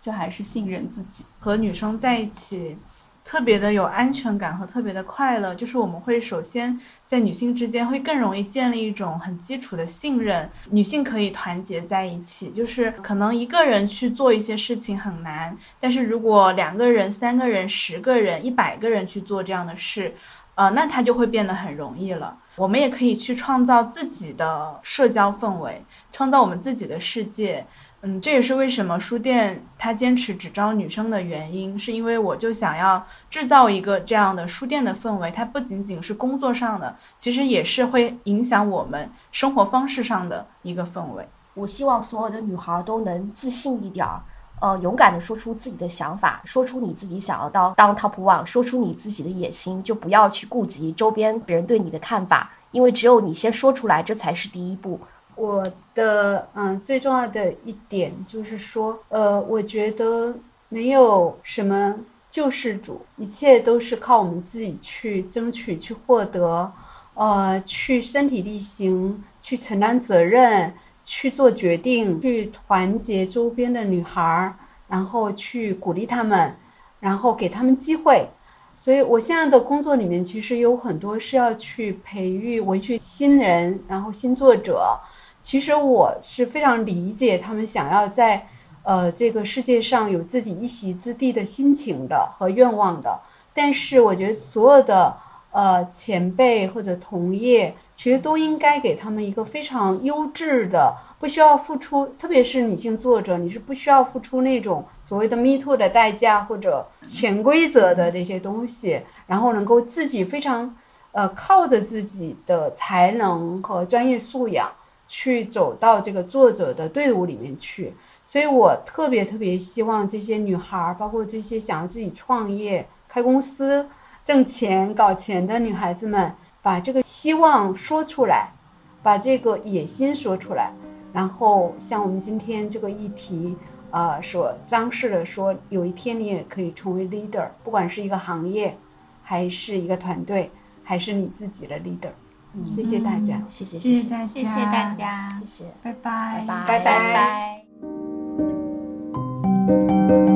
就还是信任自己。和女生在一起，特别的有安全感和特别的快乐，就是我们会首先在女性之间会更容易建立一种很基础的信任，女性可以团结在一起，就是可能一个人去做一些事情很难，但是如果两个人、三个人、十个人、一百个人去做这样的事，呃，那它就会变得很容易了。我们也可以去创造自己的社交氛围，创造我们自己的世界。嗯，这也是为什么书店它坚持只招女生的原因，是因为我就想要制造一个这样的书店的氛围，它不仅仅是工作上的，其实也是会影响我们生活方式上的一个氛围。我希望所有的女孩都能自信一点儿，呃，勇敢的说出自己的想法，说出你自己想要当当 top one，说出你自己的野心，就不要去顾及周边别人对你的看法，因为只有你先说出来，这才是第一步。我的嗯最重要的一点就是说，呃，我觉得没有什么救世主，一切都是靠我们自己去争取、去获得，呃，去身体力行，去承担责任，去做决定，去团结周边的女孩儿，然后去鼓励她们，然后给她们机会。所以我现在的工作里面，其实有很多是要去培育、维系新人，然后新作者。其实我是非常理解他们想要在呃这个世界上有自己一席之地的心情的和愿望的。但是我觉得所有的呃前辈或者同业，其实都应该给他们一个非常优质的，不需要付出，特别是女性作者，你是不需要付出那种所谓的 me too 的代价或者潜规则的这些东西，然后能够自己非常呃靠着自己的才能和专业素养。去走到这个作者的队伍里面去，所以我特别特别希望这些女孩儿，包括这些想要自己创业、开公司、挣钱、搞钱的女孩子们，把这个希望说出来，把这个野心说出来，然后像我们今天这个议题，呃，所张示的说，有一天你也可以成为 leader，不管是一个行业，还是一个团队，还是你自己的 leader。谢谢大家。谢谢谢谢。谢大家，谢谢大，家，谢谢，拜。拜，拜。拜拜。拜拜。